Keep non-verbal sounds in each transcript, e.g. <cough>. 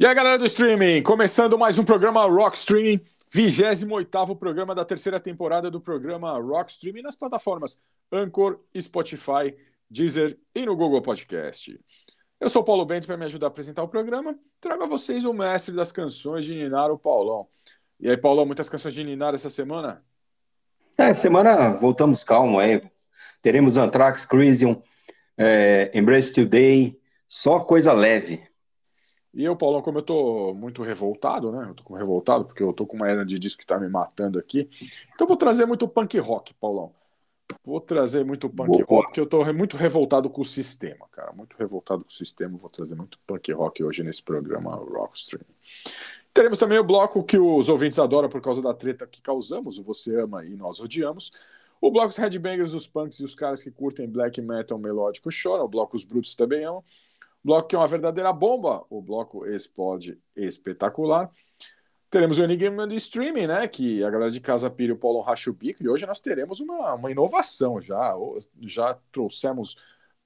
E aí, galera do streaming, começando mais um programa Rock Streaming, 28 programa da terceira temporada do programa Rock Streaming nas plataformas Anchor, Spotify, Deezer e no Google Podcast. Eu sou Paulo Bento para me ajudar a apresentar o programa. Trago a vocês o mestre das canções de Ninar, o Paulão. E aí, Paulão, muitas canções de Ninar essa semana? É, semana voltamos calmo aí. Teremos Anthrax, Crisium, é, Embrace Today, só coisa leve. E eu, Paulão, como eu tô muito revoltado, né? Eu tô revoltado porque eu tô com uma era de disco que tá me matando aqui. Então eu vou trazer muito punk rock, Paulão. Vou trazer muito punk Boa. rock, porque eu tô muito revoltado com o sistema, cara. Muito revoltado com o sistema. Vou trazer muito punk rock hoje nesse programa Rockstream. Teremos também o bloco que os ouvintes adoram por causa da treta que causamos, o Você Ama e Nós Odiamos. O bloco dos headbangers, os punks e os caras que curtem black metal melódico choram. O bloco Os Brutos também amam bloco que é uma verdadeira bomba, o bloco explode espetacular. Teremos o Enigma do Streaming, né? Que a galera de casa pira o Paulo racha o bico, e hoje nós teremos uma, uma inovação já. Já trouxemos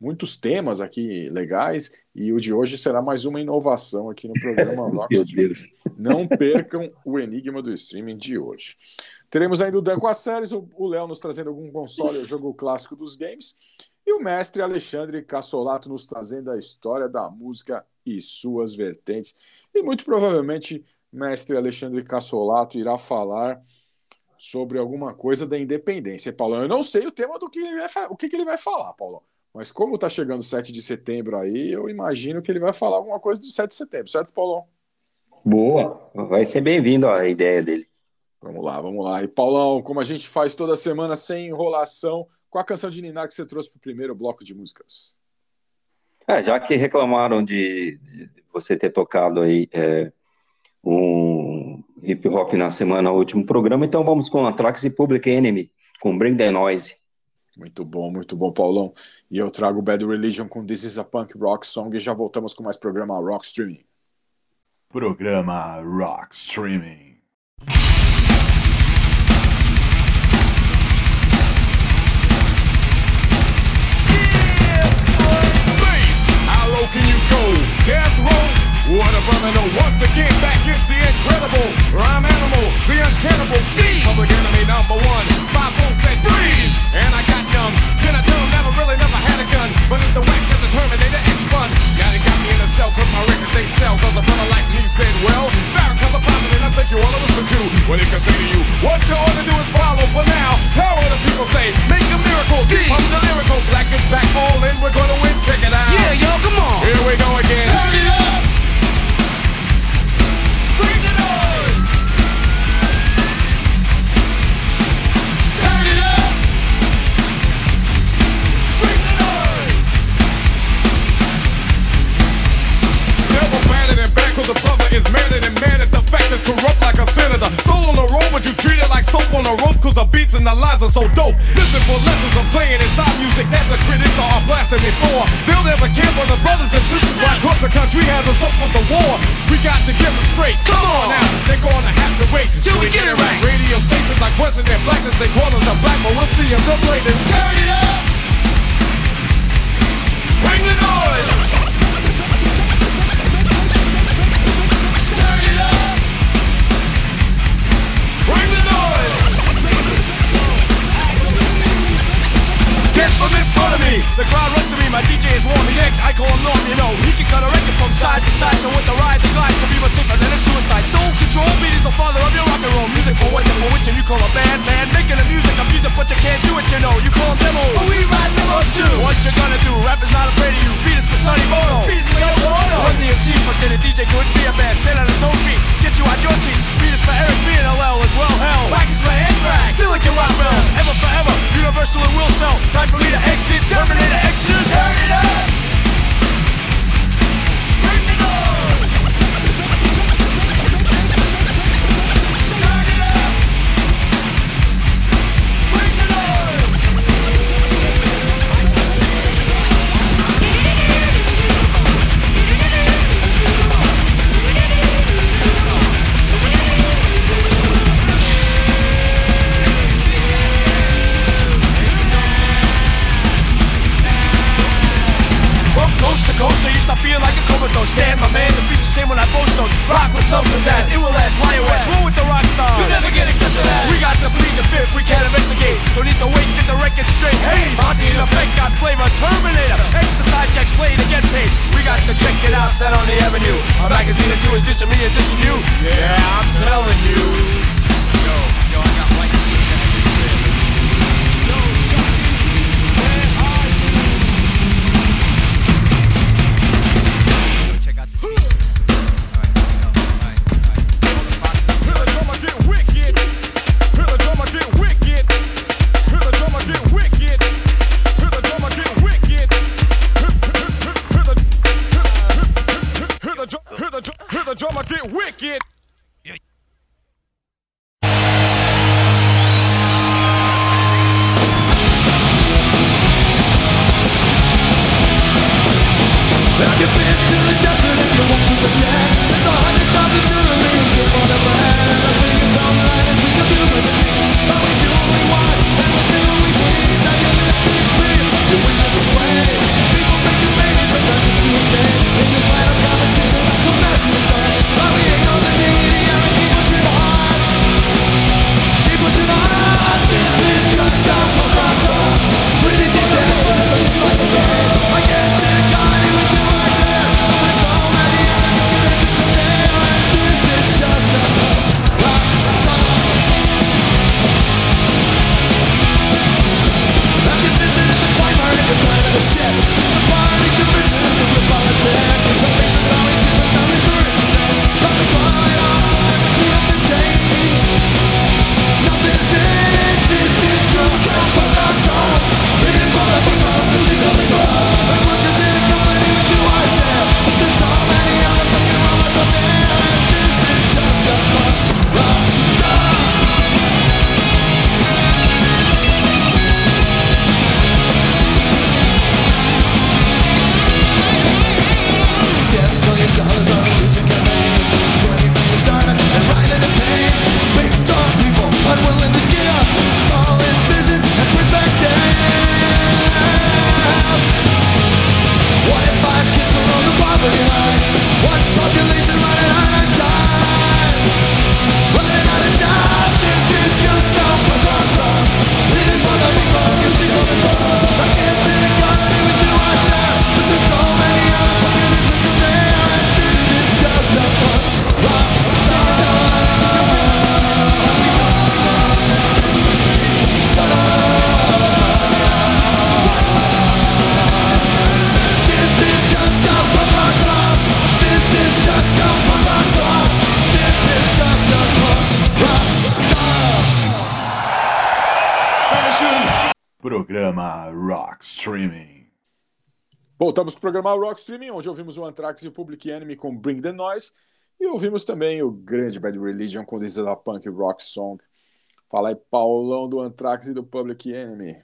muitos temas aqui legais, e o de hoje será mais uma inovação aqui no programa <laughs> Rock Não percam o Enigma do Streaming de hoje. Teremos ainda o Dan com as séries, o Léo nos trazendo algum console, o jogo clássico dos games. E o mestre Alexandre Cassolato nos trazendo a história da música e suas vertentes. E muito provavelmente, mestre Alexandre Cassolato irá falar sobre alguma coisa da independência. Paulão, eu não sei o tema do que ele vai, o que, ele vai falar, Paulão. Mas como está chegando 7 de setembro aí, eu imagino que ele vai falar alguma coisa do 7 de setembro, certo, Paulão? Boa, vai ser bem-vindo a ideia dele. Vamos lá, vamos lá. E Paulão, como a gente faz toda semana sem enrolação, qual a canção de Ninar que você trouxe para o primeiro bloco de músicas? É, já que reclamaram de, de você ter tocado aí é, um hip hop na semana, no último programa, então vamos com Anthrax e Public Enemy, com Bring the Noise. Muito bom, muito bom, Paulão. E eu trago Bad Religion com This is a Punk Rock Song e já voltamos com mais programa Rock Streaming. Programa Rock Streaming. Can you go? Death row? What a brother know. Once again, back is the incredible rhyme animal, the uncannibal D. Public enemy number one. Five four said freeze, and I got numb. Can I tell him never really never had a gun, but it's the wax that the Terminator X fun. Got it got me in a cell, cause my records they sell. Cause a brother like me said, well, Farrakhan's a prophet, and I think you wanna listen to what he can say to you. What you ought to do is follow for now. How are the people say? Make a miracle. D. I'm the lyrical. Black is back, all in. We're gonna win. Check it out. Yeah, yo, come on. Here we go again. Turn it up. Cause the brother is madder than mad at the fact that's corrupt like a senator. Soul on the road, but you treat it like soap on a rope cause the beats and the lines are so dope. Listen for lessons I'm saying inside music that the critics are blasting me for. They'll never care for the brothers and sisters why cause the country has us up for the war. We got to get them straight. Come on now, they're gonna have to wait Till we get it right. Radio stations are question their blackness, they call us a black, but we'll see if they'll play this. Programa Rock Streaming, onde ouvimos o Anthrax e o Public Enemy com Bring the Noise. E ouvimos também o grande Bad Religion com This is a Punk Rock Song. Fala aí, Paulão do Anthrax e do Public Enemy.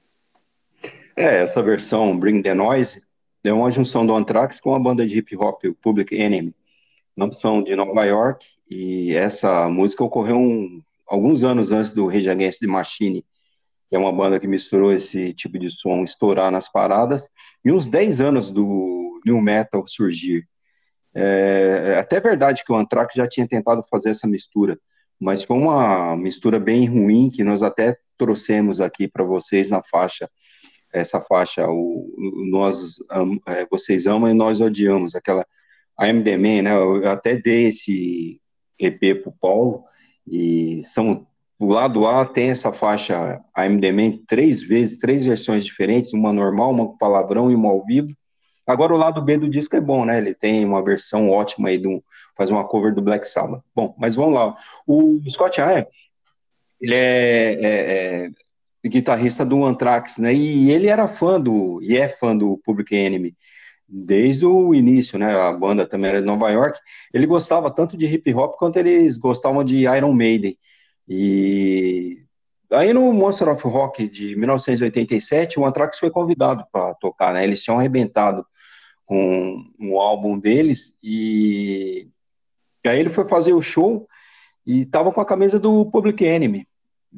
É, essa versão Bring the Noise é uma junção do Anthrax com a banda de hip hop, o Public Enemy. Ambos são de Nova York e essa música ocorreu um- alguns anos antes do Rage Against the Machine, que é uma banda que misturou esse tipo de som estourar nas paradas, e uns 10 anos do New Metal surgir. É, é até verdade que o Anthrax já tinha tentado fazer essa mistura, mas foi uma mistura bem ruim que nós até trouxemos aqui para vocês na faixa essa faixa, o, o- nós, am- é, vocês amam e nós odiamos, aquela the Man, né? Eu até dei esse EP pro Paulo e são o lado A tem essa faixa Man três vezes, três versões diferentes, uma normal, uma com palavrão e uma ao vivo. Agora o lado B do disco é bom, né? Ele tem uma versão ótima aí do faz uma cover do Black Sabbath. Bom, mas vamos lá. O Scott Ian, ele é, é- é guitarrista do Anthrax, né? E ele era fã do e é fã do Public Enemy desde o início, né? A banda também era de Nova York. Ele gostava tanto de hip hop quanto eles gostavam de Iron Maiden. E aí no Monster of Rock de 1987, o Anthrax foi convidado para tocar, né? Eles tinham arrebentado com um álbum deles e e aí ele foi fazer o show e tava com a camisa do Public Enemy.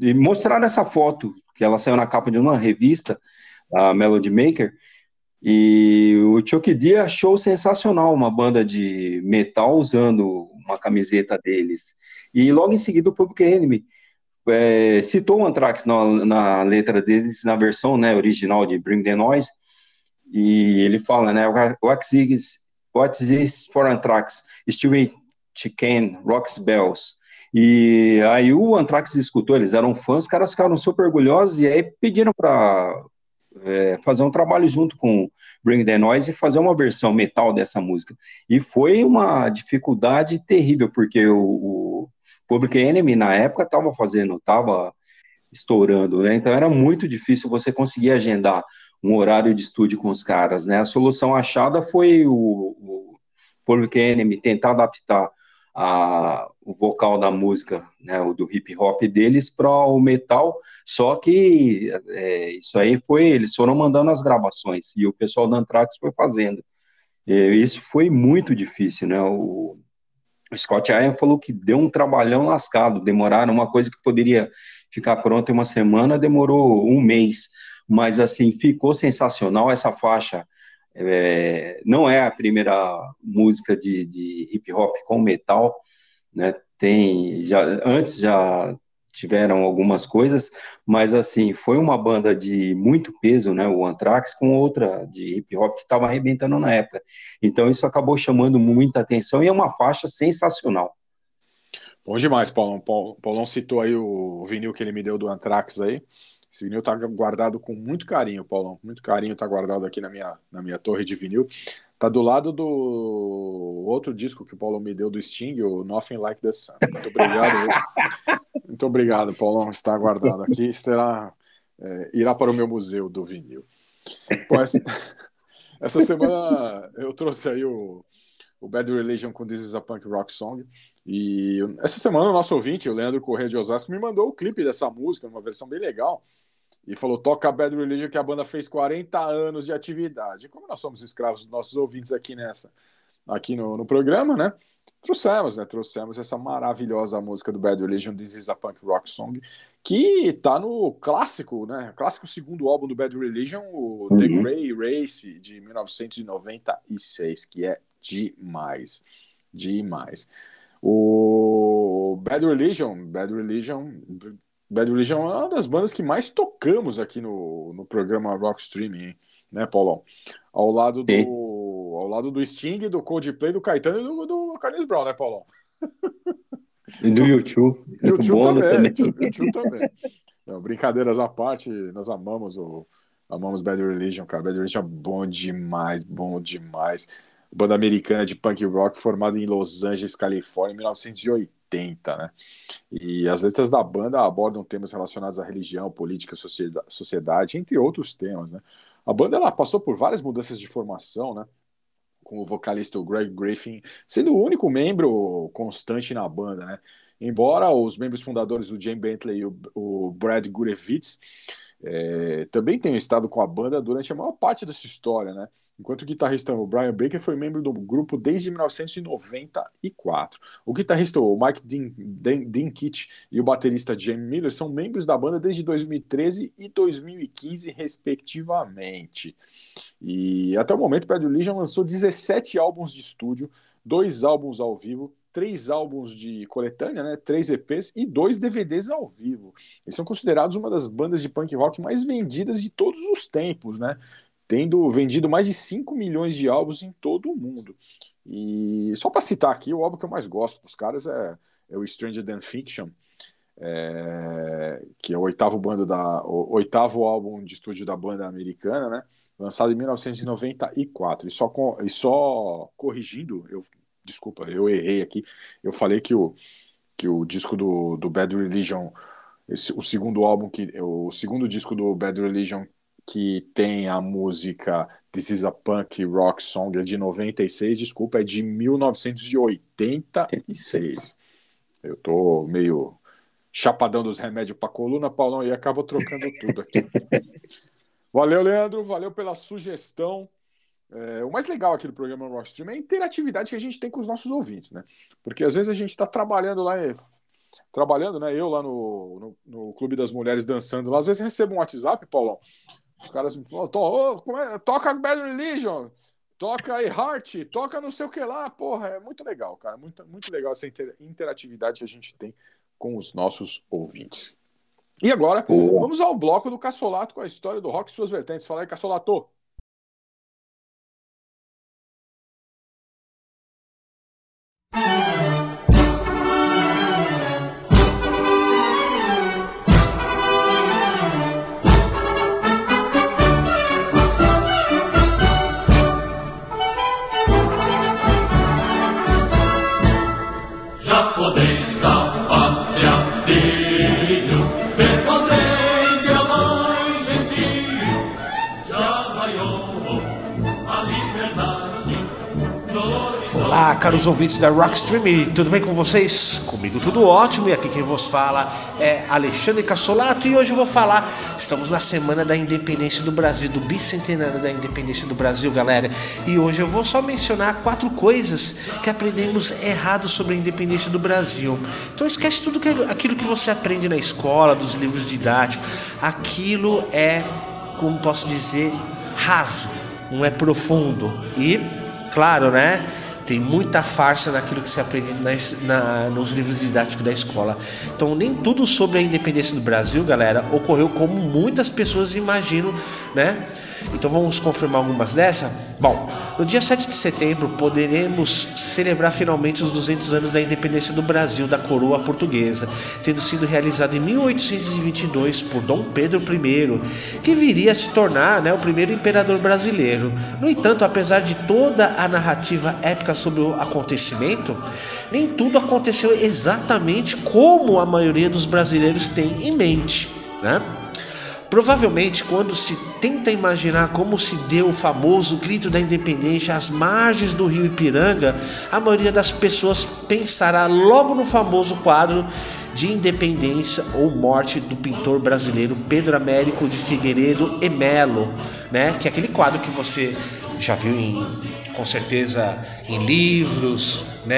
E mostraram essa foto, que ela saiu na capa de uma revista, a Melody Maker, e o Chuck D achou sensacional uma banda de metal usando uma camiseta deles. E logo em seguida o Public Enemy é, citou o Anthrax na, na letra deles, na versão né, original de Bring the Noise, e ele fala, né, what is, what is for Anthrax? Stewie Chicken, Rocks Bells. E aí o Anthrax escutou, eles eram fãs, os caras ficaram super orgulhosos e aí pediram para é, fazer um trabalho junto com Bring the Noise e fazer uma versão metal dessa música. E foi uma dificuldade terrível, porque o, o Public Enemy na época estava fazendo, estava estourando, né? Então era muito difícil você conseguir agendar um horário de estúdio com os caras, né? A solução achada foi o, o Public Enemy tentar adaptar a, o vocal da música, né, o do hip hop deles para o metal, só que é, isso aí foi, eles foram mandando as gravações e o pessoal da Anthrax foi fazendo. E isso foi muito difícil, né? O, o Scott Ian falou que deu um trabalhão lascado, demoraram uma coisa que poderia ficar pronta em uma semana, demorou um mês, mas assim, ficou sensacional essa faixa. É, não é a primeira música de, de hip hop com metal, né? Tem já antes já tiveram algumas coisas, mas assim foi uma banda de muito peso, né? O Anthrax com outra de hip hop que estava arrebentando na época. Então isso acabou chamando muita atenção e é uma faixa sensacional. Bom demais, Paulão. Paulão citou aí o vinil que ele me deu do Anthrax aí. Esse vinil tá guardado com muito carinho, Paulão. Muito carinho tá guardado aqui na minha, na minha torre de vinil. Tá do lado do outro disco que o Paulão me deu do Sting, o Nothing Like the Sun. Muito obrigado. <laughs> muito obrigado, Paulão. Está guardado aqui. Estará, é, irá para o meu museu do vinil. Bom, essa, <laughs> essa semana eu trouxe aí o, o Bad Religion com This is a Punk Rock Song. E essa semana o nosso ouvinte, o Leandro Corrêa de Osasco, me mandou o clipe dessa música, uma versão bem legal. E falou: toca Bad Religion, que a banda fez 40 anos de atividade. Como nós somos escravos dos nossos ouvintes aqui nessa, aqui no, no programa, né? Trouxemos, né? Trouxemos essa maravilhosa música do Bad Religion, This is a Punk Rock Song, que tá no clássico, né? Clássico segundo álbum do Bad Religion, o The Uhum. Grey Race, de 1996, que é demais. Demais. O Bad Religion, Bad Religion, Bad Religion é uma das bandas que mais tocamos aqui no, no programa Rock Streaming, né, Paulão? Ao lado do, Sim. ao lado do Sting, do Coldplay, do Caetano e do, do Carlinhos Brown, né, Paulão? E do YouTube, E o do tio Bono também. E <laughs> tio também. Não, brincadeiras à parte, nós amamos o amamos Bad Religion, cara. Bad Religion é bom demais, bom demais. Banda americana de punk rock formada em Los Angeles, Califórnia, em 1980, né? E as letras da banda abordam temas relacionados à religião, política, socieda- sociedade, entre outros temas, né? A banda ela passou por várias mudanças de formação, né? Com o vocalista Greg Griffin sendo o único membro constante na banda, né? Embora os membros fundadores, o Jay Bentley e o, o Brad Gurevitz, é, também tenham estado com a banda durante a maior parte dessa história, né? Enquanto o guitarrista o Brian Baker foi membro do grupo desde 1994. O guitarrista o Mike Din- Din- Dinkic e o baterista Jamie Miller são membros da banda desde 2013 e 2015, respectivamente. E até o momento, Bad Religion lançou 17 álbuns de estúdio, dois álbuns ao vivo, três álbuns de coletânea, né, três EPs e dois DVDs ao vivo. Eles são considerados uma das bandas de punk rock mais vendidas de todos os tempos, né? Tendo vendido mais de 5 milhões de álbuns em todo o mundo. E só para citar aqui, o álbum que eu mais gosto dos caras é, é o Stranger Than Fiction, é, que é o oitavo, bando da, o oitavo álbum de estúdio da banda americana, né? Lançado em 1994. E só, com, e só corrigindo, eu desculpa, eu errei aqui. Eu falei que o, que o disco do, do Bad Religion, esse, o segundo álbum, que o segundo disco do Bad Religion que tem a música This is a Punk Rock Song é de 96, desculpa, é de 1986. Eu tô meio chapadão dos remédios para coluna, Paulão, e acabo trocando tudo aqui. <laughs> Valeu, Leandro, valeu pela sugestão. É, o mais legal aqui do programa Rock Stream é a interatividade que a gente tem com os nossos ouvintes, né? Porque às vezes a gente está trabalhando lá, e- trabalhando, né? Eu lá no, no, no Clube das Mulheres dançando lá, às vezes recebo um WhatsApp, Paulão. Os caras me falam, "Tô- ô, como é? toca Bad Religion. toca aí Heart, toca não sei o que lá, porra, é muito legal, cara, muito, muito legal essa inter- interatividade que a gente tem com os nossos ouvintes. E agora, vamos ao bloco do Cassolato com a história do rock e suas vertentes. Fala aí, Cassolato. Caros ouvintes da Rockstream, tudo bem com vocês? Comigo tudo ótimo e aqui quem vos fala é Alexandre Cassolato e hoje eu vou falar, estamos na semana da independência do Brasil, do bicentenário da independência do Brasil, galera. E hoje eu vou só mencionar quatro coisas que aprendemos errado sobre a independência do Brasil. Então esquece tudo aquilo que você aprende na escola, dos livros didáticos. Aquilo é, como posso dizer, raso, não é profundo. E, claro, né? Tem muita farsa naquilo que se aprende nas- na- nos livros didáticos da escola. Então, nem tudo sobre a independência do Brasil, galera, ocorreu como muitas pessoas imaginam, né? Então, vamos confirmar algumas dessas? Bom, no dia 7 de setembro poderemos celebrar finalmente os 200 anos da independência do Brasil da coroa portuguesa, tendo sido realizado em 1822 por Dom Pedro I, que viria a se tornar né, o primeiro imperador brasileiro. No entanto, apesar de toda a narrativa épica sobre o acontecimento, nem tudo aconteceu exatamente como a maioria dos brasileiros tem em mente, né? Provavelmente, quando se tenta imaginar como se deu o famoso grito da independência às margens do rio Ipiranga, a maioria das pessoas pensará logo no famoso quadro de independência ou morte do pintor brasileiro Pedro Américo de Figueiredo e Melo, né? Que é aquele quadro que você já viu em, com certeza em livros, né,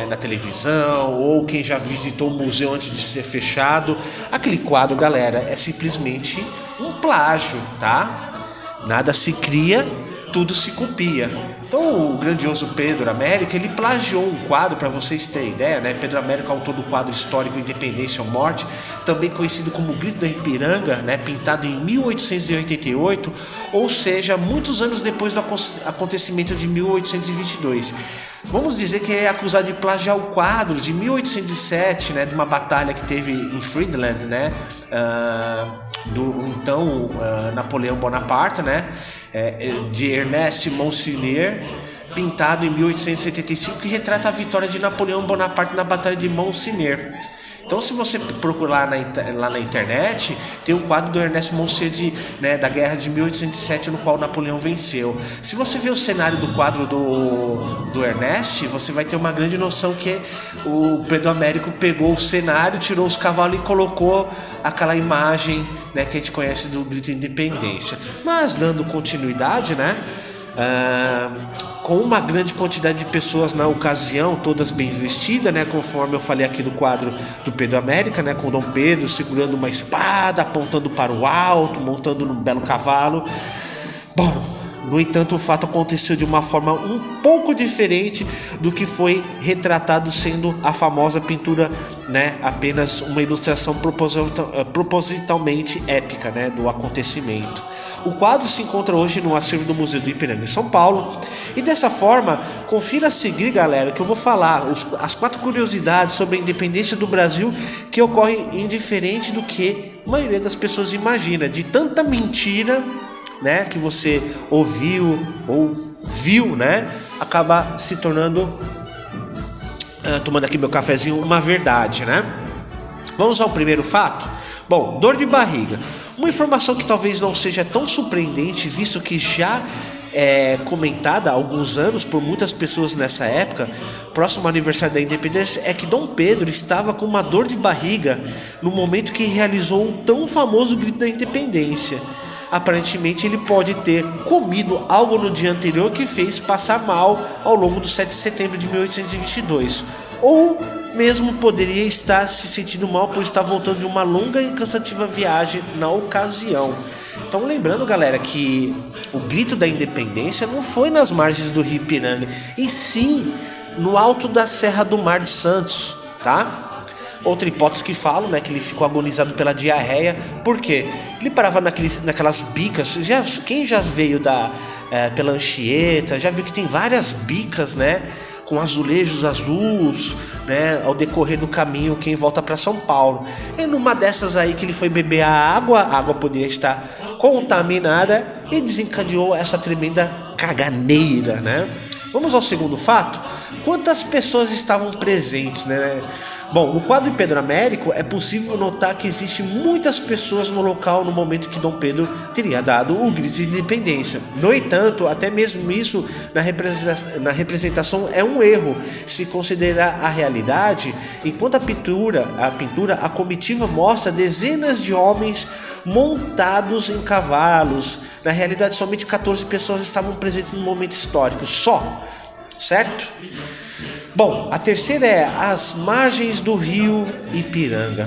é, na televisão, ou quem já visitou o museu antes de ser fechado. Aquele quadro, galera, é simplesmente um plágio, tá? Nada se cria, tudo se copia. Então, o grandioso Pedro Américo, ele plagiou um quadro, para vocês terem ideia, né? Pedro Américo, autor do quadro histórico Independência ou Morte, também conhecido como Grito da Ipiranga, né? Pintado em 1888, ou seja, muitos anos depois do acon- acontecimento de 1822. Vamos dizer que é acusado de plagiar o quadro de 1807, né? De uma batalha que teve em Friedland, né? Ah, do então ah, Napoleão Bonaparte, né? É, é, de Ernest Monsignor, pintado em 1875, que retrata a vitória de Napoleão Bonaparte na Batalha de Monsignor. Então, se você procurar na, lá na internet, tem o quadro do Ernest Monsignor de, né, da Guerra de 1807, no qual Napoleão venceu. Se você ver o cenário do quadro do, do Ernest, você vai ter uma grande noção que o Pedro Américo pegou o cenário, tirou os cavalos e colocou aquela imagem né, que a gente conhece do Grito de Independência. Mas, dando continuidade, né? Ah, com uma grande quantidade de pessoas na ocasião, todas bem vestidas, né, conforme eu falei aqui do quadro do Pedro América, né, com Dom Pedro segurando uma espada, apontando para o alto, montando num belo cavalo. Bom, no entanto, o fato aconteceu de uma forma um pouco diferente do que foi retratado, sendo a famosa pintura, né, apenas uma ilustração eh, propositalmente épica, né, do acontecimento. O quadro se encontra hoje no acervo do Museu do Ipiranga em São Paulo. E dessa forma, confira a seguir, galera, que eu vou falar os- as quatro curiosidades sobre a independência do Brasil que ocorrem indiferente do que a maioria das pessoas imagina, de tanta mentira né, que você ouviu ou viu, né, acaba se tornando ah, tomando aqui meu cafezinho uma verdade, né? Vamos ao primeiro fato? Bom, dor de barriga. Uma informação que talvez não seja tão surpreendente, visto que já é comentada há alguns anos por muitas pessoas nessa época, próximo ao aniversário da independência, é que Dom Pedro estava com uma dor de barriga no momento que realizou o tão famoso grito da independência. Aparentemente ele pode ter comido algo no dia anterior que fez passar mal ao longo do 7 de setembro de 1822. Ou mesmo poderia estar se sentindo mal por estar voltando de uma longa e cansativa viagem na ocasião. Então lembrando, galera, que o grito da independência não foi nas margens do Rio Ipiranga, e sim no alto da Serra do Mar de Santos, tá? Outra hipótese que falam, né, que ele ficou agonizado pela diarreia, por quê? Ele parava naqueles, naquelas bicas, já, quem já veio da, é, pela Anchieta, já viu que tem várias bicas, né, com azulejos azuis, né, ao decorrer do caminho quem volta para São Paulo. E numa dessas aí que ele foi beber a água, a água poderia estar contaminada e desencadeou essa tremenda caganeira, né? Vamos ao segundo fato? Quantas pessoas estavam presentes, né? Bom, no quadro de Pedro Américo é possível notar que existem muitas pessoas no local no momento que Dom Pedro teria dado o grito de independência. No entanto, até mesmo isso na representação, é um erro, se considerar a realidade. Enquanto a pintura, a pintura, a comitiva mostra dezenas de homens montados em cavalos. Na realidade, somente 14 pessoas estavam presentes no momento histórico, só, certo? Bom, a terceira é as margens do rio Ipiranga.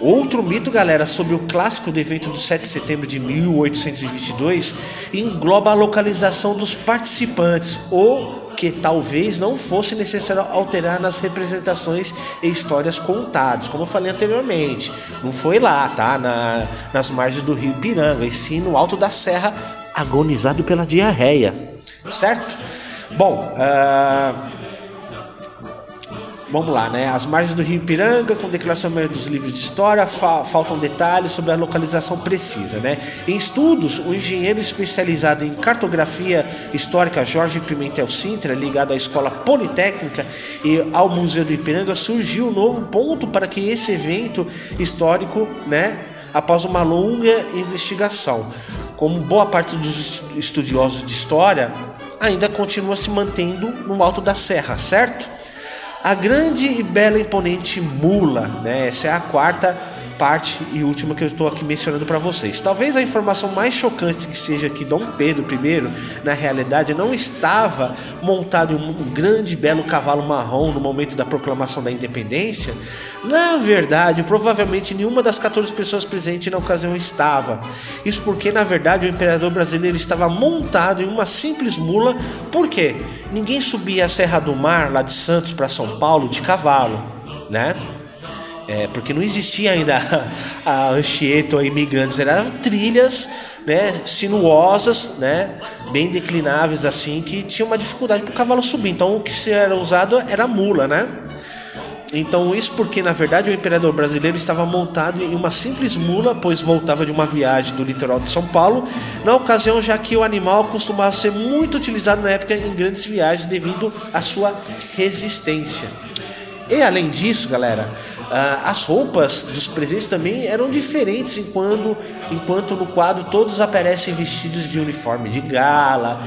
Outro mito, galera, sobre o clássico do evento do 7 de setembro de 1822 engloba a localização dos participantes, ou que talvez não fosse necessário alterar nas representações e histórias contadas, como eu falei anteriormente. Não foi lá, tá? Na, nas margens do rio Ipiranga, e sim no alto da serra, agonizado pela diarreia, certo? Bom, uh, Vamos lá, né? As margens do Rio Ipiranga, com declaração dos livros de história, fa faltam detalhes sobre a localização precisa, né? Em estudos, o engenheiro especializado em cartografia histórica Jorge Pimentel Sintra, ligado à Escola Politécnica e ao Museu do Ipiranga, surgiu um novo ponto para que esse evento histórico, né, após uma longa investigação. Como boa parte dos estudiosos de história, ainda continua se mantendo no alto da serra, certo? A grande e bela imponente mula, né? Essa é a quarta parte e última que eu estou aqui mencionando para vocês. Talvez a informação mais chocante que seja que Dom Pedro I, na realidade, não estava montado em um grande belo cavalo marrom no momento da proclamação da independência. Na verdade, provavelmente nenhuma das 14 pessoas presentes na ocasião estava. Isso porque, na verdade, o imperador brasileiro estava montado em uma simples mula. Por quê? Ninguém subia a Serra do Mar, lá de Santos para São Paulo, de cavalo, né? É, porque não existia ainda a, a Anchieta ou imigrantes, eram trilhas né, sinuosas, né, bem declináveis assim, que tinha uma dificuldade para o cavalo subir. Então o que era usado era mula, né? Então isso porque na verdade o imperador brasileiro estava montado em uma simples mula, pois voltava de uma viagem do litoral de São Paulo, na ocasião já que o animal costumava ser muito utilizado na época em grandes viagens devido à sua resistência. E além disso, galera, as roupas dos presentes também eram diferentes enquanto, enquanto no quadro todos aparecem vestidos de uniforme de gala.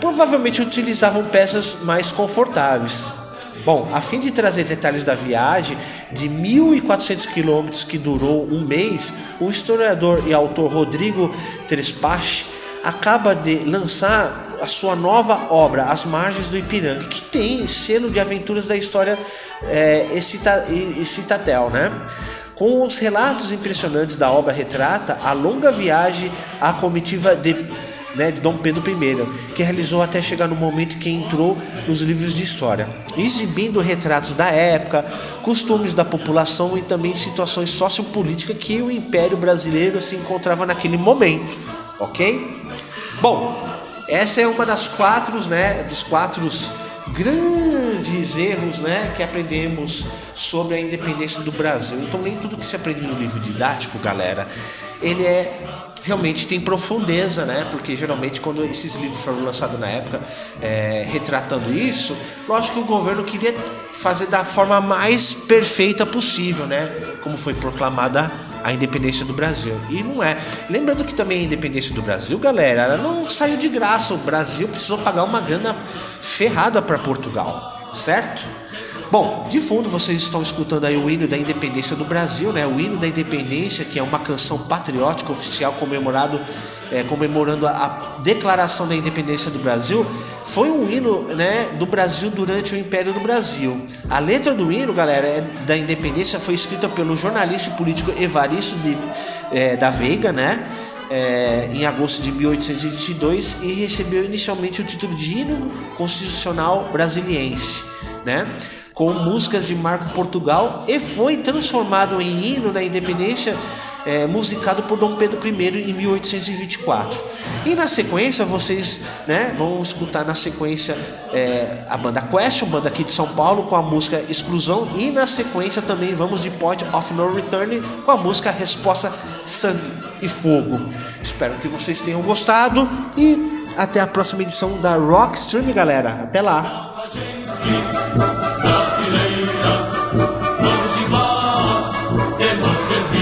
Provavelmente utilizavam peças mais confortáveis. Bom, a fim de trazer detalhes da viagem de 1.400 quilômetros que durou um mês, o historiador e autor Rodrigo Trespache acaba de lançar a sua nova obra, As Margens do Ipiranga, que tem selo de aventuras da história é, e Citatel, né? Com os relatos impressionantes da obra retrata a longa viagem à comitiva de, né, de Dom Pedro I, que realizou até chegar no momento que entrou nos livros de história, exibindo retratos da época, costumes da população e também situações sociopolíticas que o Império Brasileiro se encontrava naquele momento, ok? Bom, essa é uma das quatro, né, dos quatro grandes erros, né, que aprendemos sobre a independência do Brasil. Então nem tudo que se aprende no livro didático, galera, ele é realmente tem profundeza, né? Porque geralmente quando esses livros foram lançados na época, é, retratando isso, lógico que o governo queria fazer da forma mais perfeita possível, né? Como foi proclamada a independência do Brasil. E não é. Lembrando que também a independência do Brasil, galera, ela não saiu de graça. O Brasil precisou pagar uma grana ferrada para Portugal, certo? Bom, de fundo vocês estão escutando aí o hino da independência do Brasil, né? O hino da independência, que é uma canção patriótica oficial comemorado, é, comemorando a, declaração da independência do Brasil, foi um hino, né, do Brasil durante o Império do Brasil. A letra do hino, galera, é, da independência foi escrita pelo jornalista e político Evaristo de, é, da Veiga, né? é, em agosto de 1822 e recebeu inicialmente o título de hino constitucional brasiliense, né? Com músicas de Marco Portugal e foi transformado em hino da independência é, musicado por Dom Pedro I em 1824. E na sequência vocês né, vão escutar na sequência é, a banda Question, banda aqui de São Paulo, com a música Exclusão. E na sequência também vamos de Point of No Return com a música Resposta Sangue e Fogo. Espero que vocês tenham gostado e até a próxima edição da Rock Stream, galera. Até lá! to be.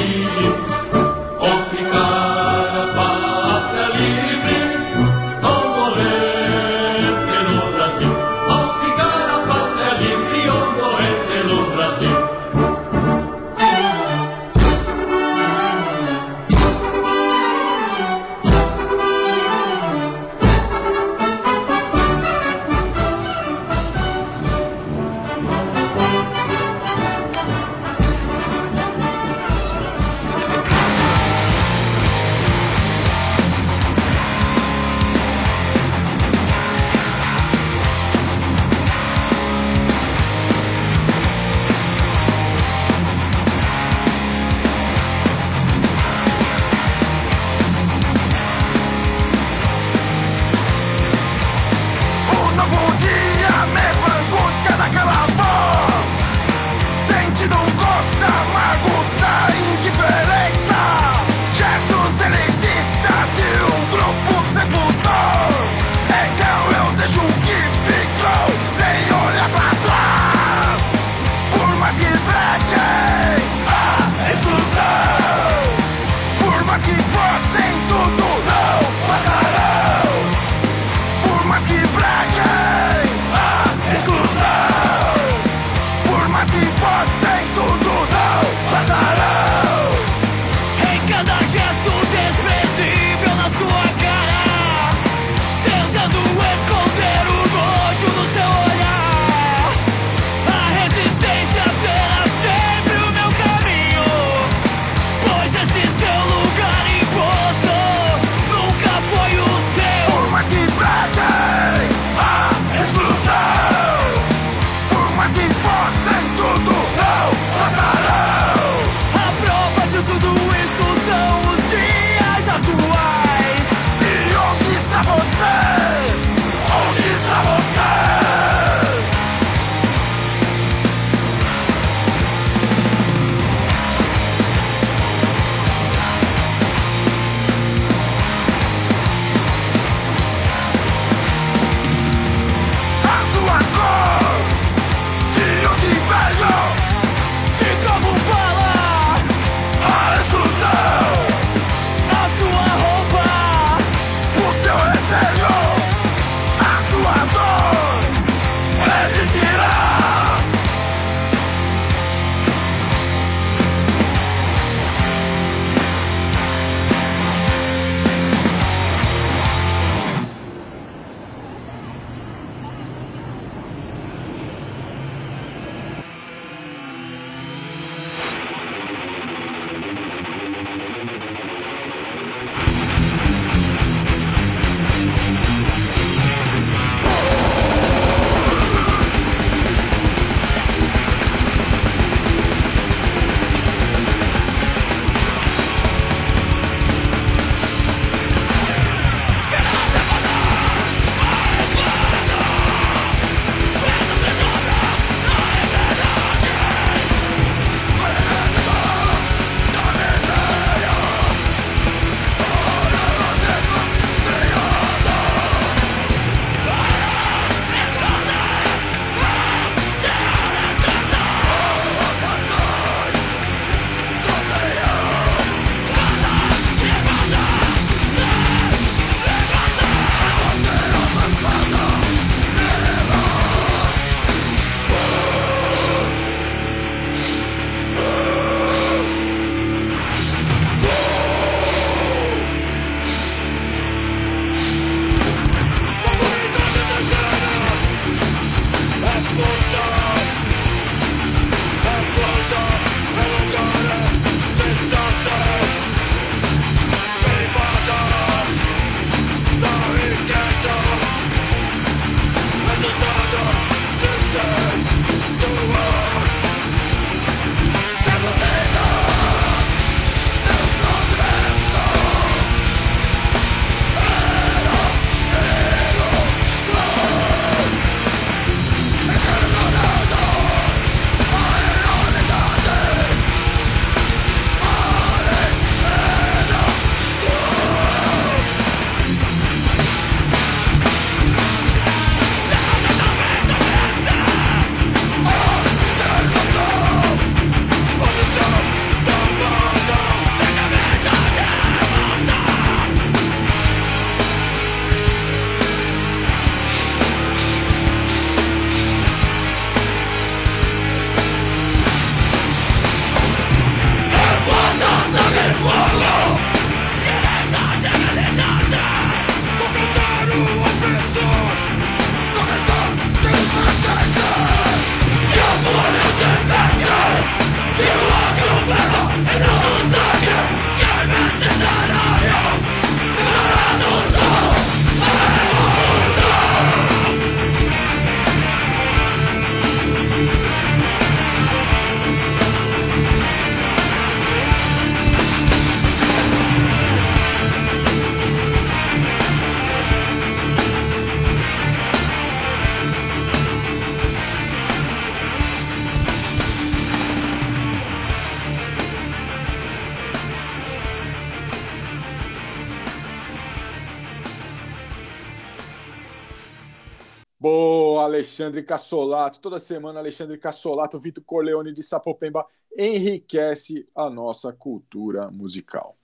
Boa, Alexandre Cassolato. Toda semana, Alexandre Cassolato, Vitor Corleone de Sapopemba enriquece a nossa cultura musical.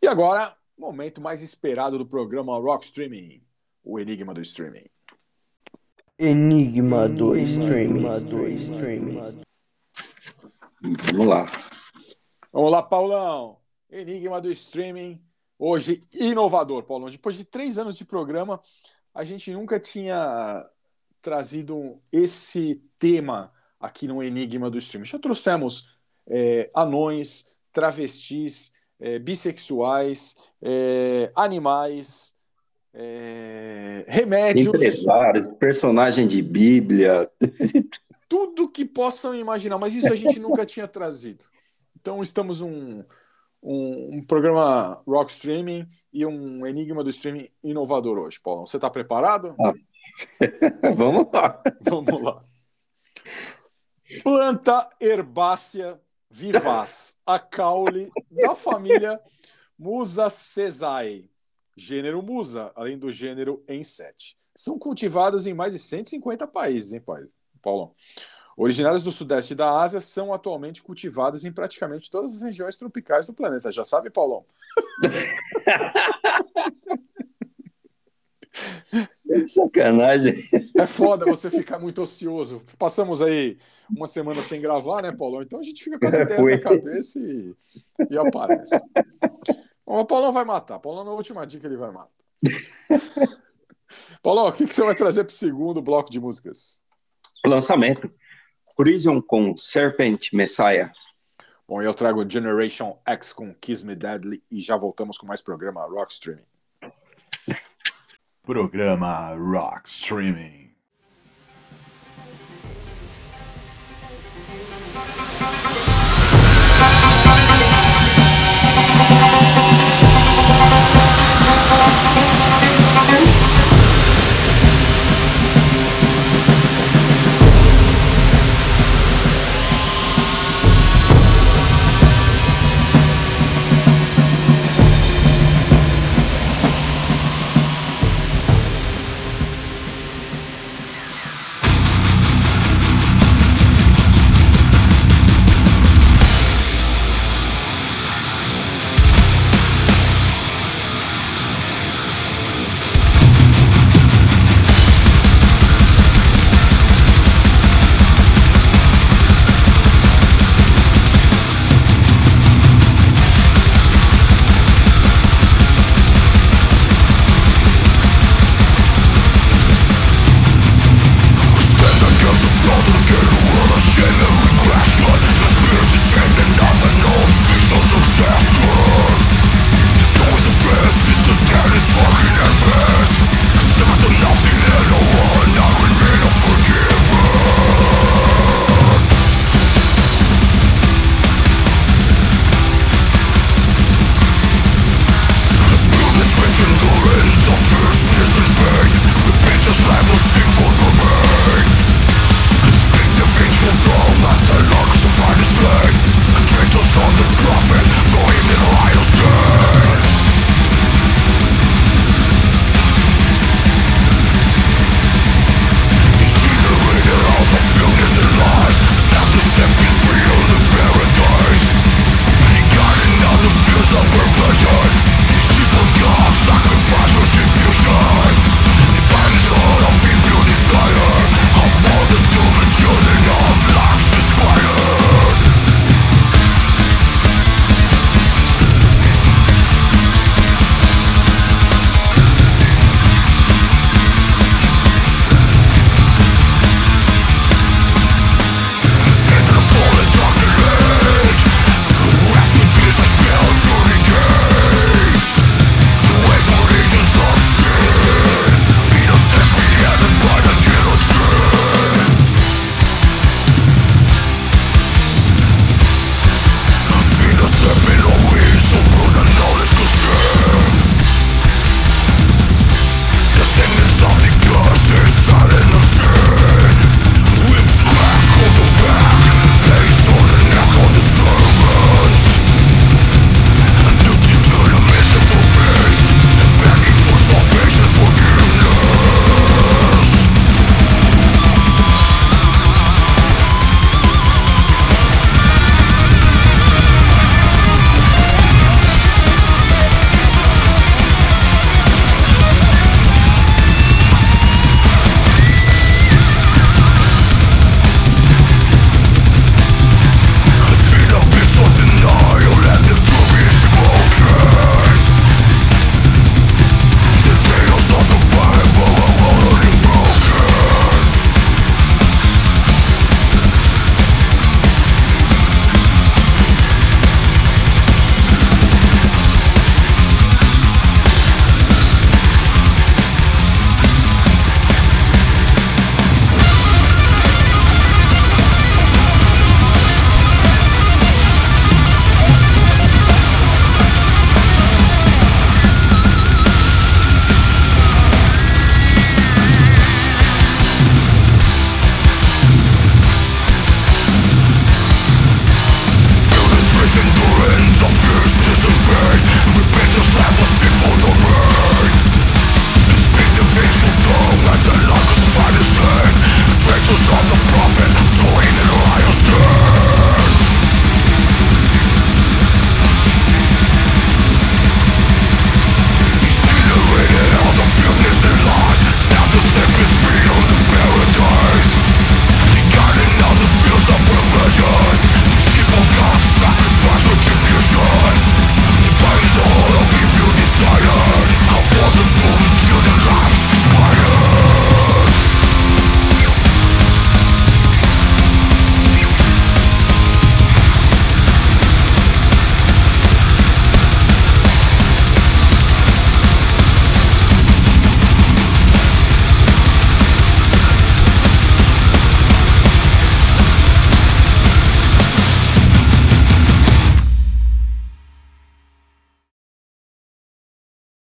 E agora, momento mais esperado do programa Rock Streaming, o Enigma do Streaming. Enigma do Streaming. Vamos lá. Vamos lá, Paulão. Enigma do Streaming. Hoje, inovador, Paulão. Depois de três anos de programa, a gente nunca tinha trazido esse tema aqui no Enigma do Streaming. Já trouxemos é, anões, travestis, é, bissexuais, é, animais, é, remédios. Empresários, personagem de Bíblia. tudo que possam imaginar, mas isso a gente nunca tinha trazido. Então estamos um, um, um, programa rock streaming e um enigma do streaming inovador hoje, Paulo. Você está preparado? Ah. <laughs> Vamos lá. Vamos lá. Planta herbácea vivaz, a caule da família Musaceae, gênero Musa, além do gênero Ensete. São cultivadas em mais de 150 países, hein, pai? Originárias do sudeste da Ásia, são atualmente cultivadas em praticamente todas as regiões tropicais do planeta. Já sabe, Paulão? <laughs> Que sacanagem. É foda você ficar muito ocioso. Passamos aí uma semana sem gravar, né, Paulão? Então a gente fica com essa ideia na cabeça e, e aparece. Bom, o Paulão vai matar. Paulão, na última dica, ele vai matar. <laughs> Paulão, o que, que você vai trazer para o segundo bloco de músicas? Lançamento. Prison com Serpent Messiah. Bom, eu trago Generation X com Kiss Me Deadly e já voltamos com mais programa Rock Streaming. Programa Rock Streaming.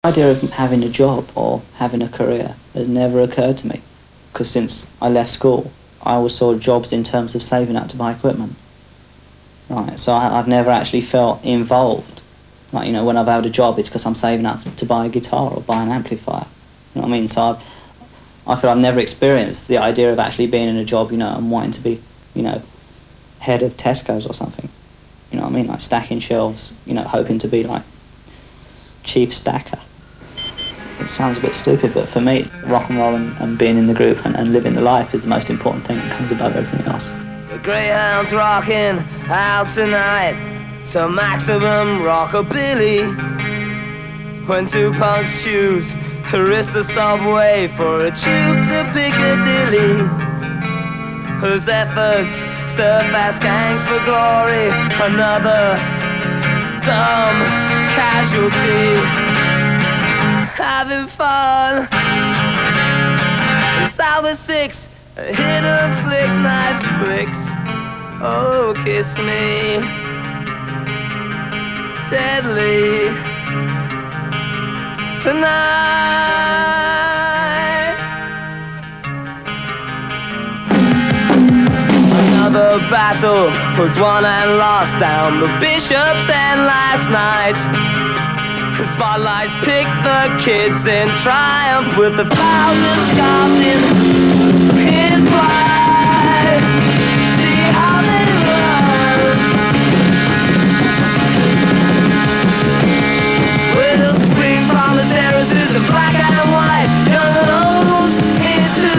Idea of having a job or having a career has never occurred to me because since I left school, I always saw jobs in terms of saving up to buy equipment. Right, so I, I've never actually felt involved. Like, you know, when I've had a job, it's because I'm saving up to buy a guitar or buy an amplifier. You know what I mean? So I've, I feel I've never experienced the idea of actually being in a job, you know, and wanting to be, you know, head of Tesco's or something. You know what I mean? Like stacking shelves, you know, hoping to be like chief stacker. It sounds a bit stupid, but for me, rock and roll and, and being in the group and, and living the life is the most important thing that comes above everything else. The Greyhound's rocking out tonight to maximum rockabilly. When two punks choose risk the subway for a tube to Piccadilly. Whose efforts stir fast gangs for glory. Another dumb casualty. Having fun. Inside the six, a hit of flick knife flicks. Oh, kiss me. Deadly. Tonight. Another battle was won and lost down the bishop's end last night. The spotlights pick the kids in triumph with a thousand scars in, in white. See how they run. Promise terraces in black and white. Young and into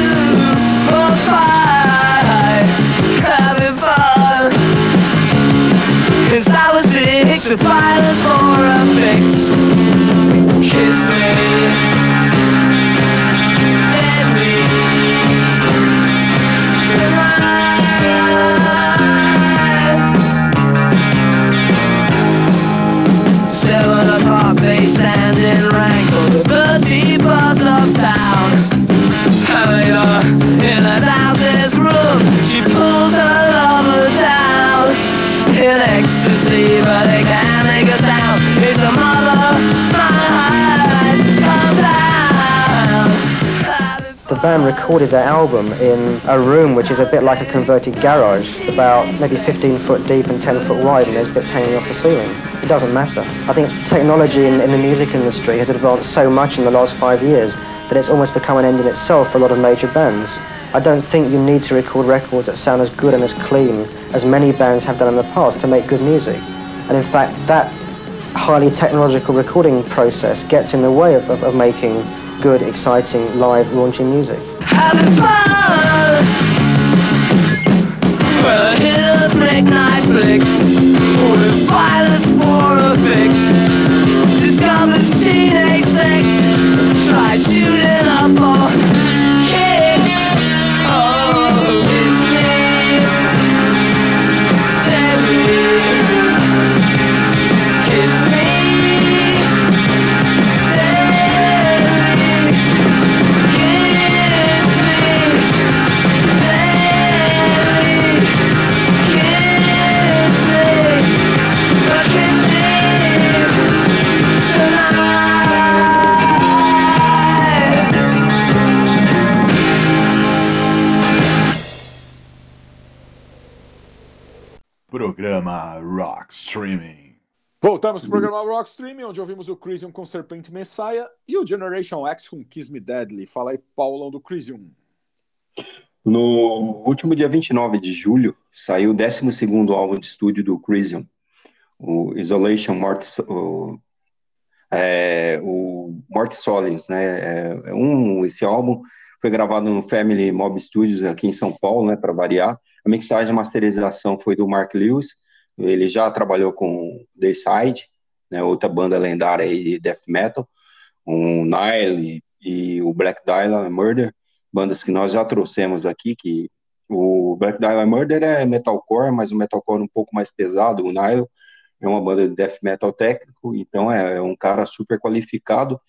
a fight. Having fun. Violence for a fix. Kiss band recorded their album in a room which is a bit like a converted garage, about maybe 15 foot deep and 10 foot wide, and there's bits hanging off the ceiling. It doesn't matter. I think technology in, in the music industry has advanced so much in the last five years that it's almost become an end in itself for a lot of major bands. I don't think you need to record records that sound as good and as clean as many bands have done in the past to make good music. And in fact, that highly technological recording process gets in the way of, of, of making good, exciting, live, raunchy music. having fun. Well, of midnight flicks, with violence for a fix. Discovers teenage sex, try shooting up programa Rock Stream, onde ouvimos o Crisium com Serpente Messiah e o Generation X com Kiss Me Deadly. Fala aí, Paulão do Crisium. No último dia 29 de julho, saiu o 12º álbum de estúdio do Crisium, o Isolation Mortis, o, é, o Mortis Solis, né? É, é um, esse álbum foi gravado no Family Mob Studios aqui em São Paulo, né, para variar. A mixagem e masterização foi do Mark Lewis, ele já trabalhou com The Side, né, outra banda lendária aí de death metal, o Nile e o Black Dahlia Murder, bandas que nós já trouxemos aqui, que o Black Dahlia Murder é metalcore, mas um metalcore um pouco mais pesado, o Nile é uma banda de death metal técnico, então é, é um cara super qualificado,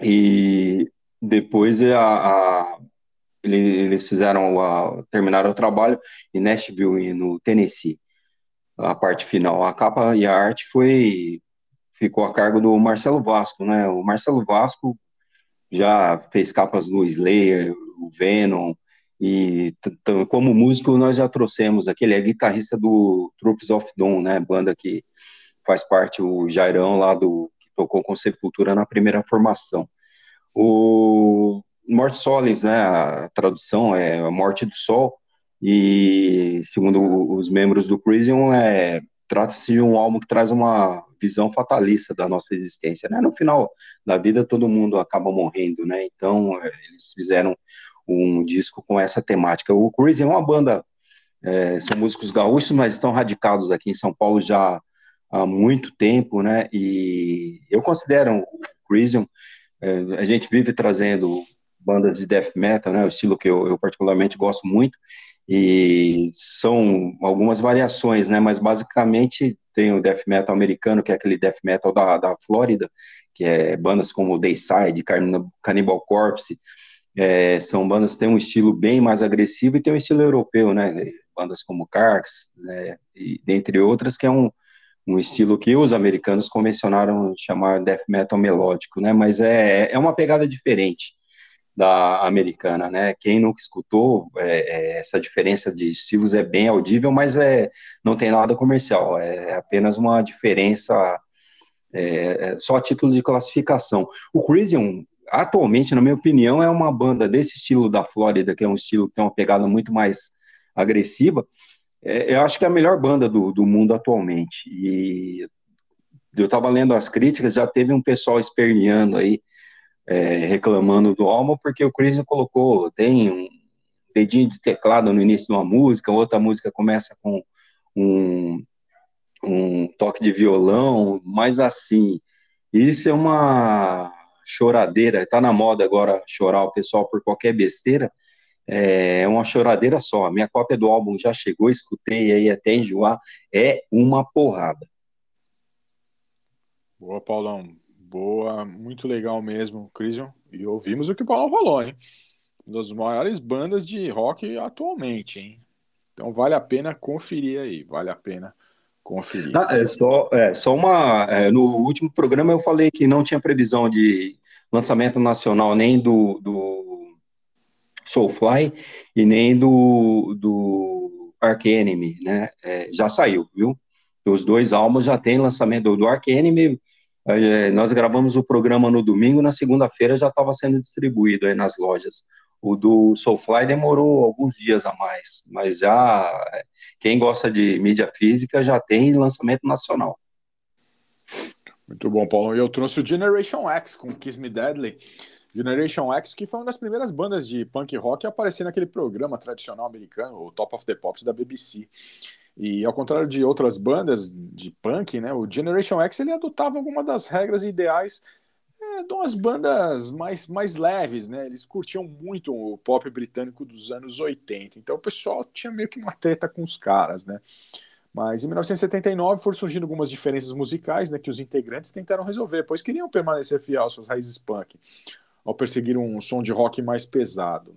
e depois a, a- ele- eles fizeram, a, terminaram o trabalho em Nashville no Tennessee, a parte final. A capa e a arte foi ficou a cargo do Marcelo Vasco, né? O Marcelo Vasco já fez capas do Slayer, o Venom, e como músico nós já trouxemos aqui, ele é guitarrista do Troops of Dawn, né? Banda que faz parte o Jairão lá do que tocou com Sepultura na primeira formação. O Morte Solis, né? A tradução é a Morte do Sol e segundo os membros do Crisium é trata-se de um álbum que traz uma visão fatalista da nossa existência, né? No final da vida todo mundo acaba morrendo, né? Então é, eles fizeram um disco com essa temática. O Crisium é uma banda, é, são músicos gaúchos, mas estão radicados aqui em São Paulo já há muito tempo, né? E eu considero o Crisium, é, a gente vive trazendo bandas de death metal, né? O estilo que eu, eu particularmente gosto muito e são algumas variações, né? Mas basicamente tem o death metal americano, que é aquele death metal da, da Flórida, que é bandas como Dayside, Cannibal Corpse, é, são bandas que têm um estilo bem mais agressivo e tem um estilo europeu, né? Bandas como Carcass, né? E dentre outras, que é um, um estilo que os americanos convencionaram chamar death metal melódico, né? Mas é, é uma pegada diferente da americana, né? Quem nunca escutou, é, é, essa diferença de estilos é bem audível, mas é, não tem nada comercial, é apenas uma diferença é, é só a título de classificação. O Crisium, atualmente, na minha opinião, é uma banda desse estilo da Flórida, que é um estilo que tem uma pegada muito mais agressiva, é, eu acho que é a melhor banda do, do mundo atualmente, e eu estava lendo as críticas, já teve um pessoal esperneando aí, é, reclamando do álbum, porque o Chris colocou, tem um dedinho de teclado no início de uma música, outra música começa com um, um toque de violão, mas assim, isso é uma choradeira, tá na moda agora chorar o pessoal por qualquer besteira, é uma choradeira só, a minha cópia do álbum já chegou, escutei aí até enjoar, é uma porrada. Boa, Paulão. Boa, muito legal mesmo, Crisium. E ouvimos o que o Paulo falou, hein? Uma das maiores bandas de rock atualmente, hein? Então vale a pena conferir aí, vale a pena conferir. Ah, é só, é, só uma. é, no último programa eu falei que não tinha previsão de lançamento nacional nem do, do Soulfly e nem do, do Ark Enemy, né? É, já saiu, viu? Os dois álbuns já tem lançamento do, do Ark Enemy. É, nós gravamos o programa no domingo, na segunda-feira já estava sendo distribuído aí nas lojas. O do Soulfly demorou alguns dias a mais, mas já quem gosta de mídia física já tem lançamento nacional. Muito bom, Paulo. E eu trouxe o Generation X com Kiss Me Deadly. Generation X, que foi uma das primeiras bandas de punk rock a aparecer naquele programa tradicional americano, o Top of the Pops da BBC. E ao contrário de outras bandas de punk, né, o Generation X ele adotava algumas das regras ideais é, de umas bandas mais, mais leves, né? Eles curtiam muito o pop britânico dos anos 80. Então o pessoal tinha meio que uma treta com os caras, né? Mas em 1979 foram surgindo algumas diferenças musicais, né, que os integrantes tentaram resolver, pois queriam permanecer fiel às suas raízes punk, ao perseguir um som de rock mais pesado.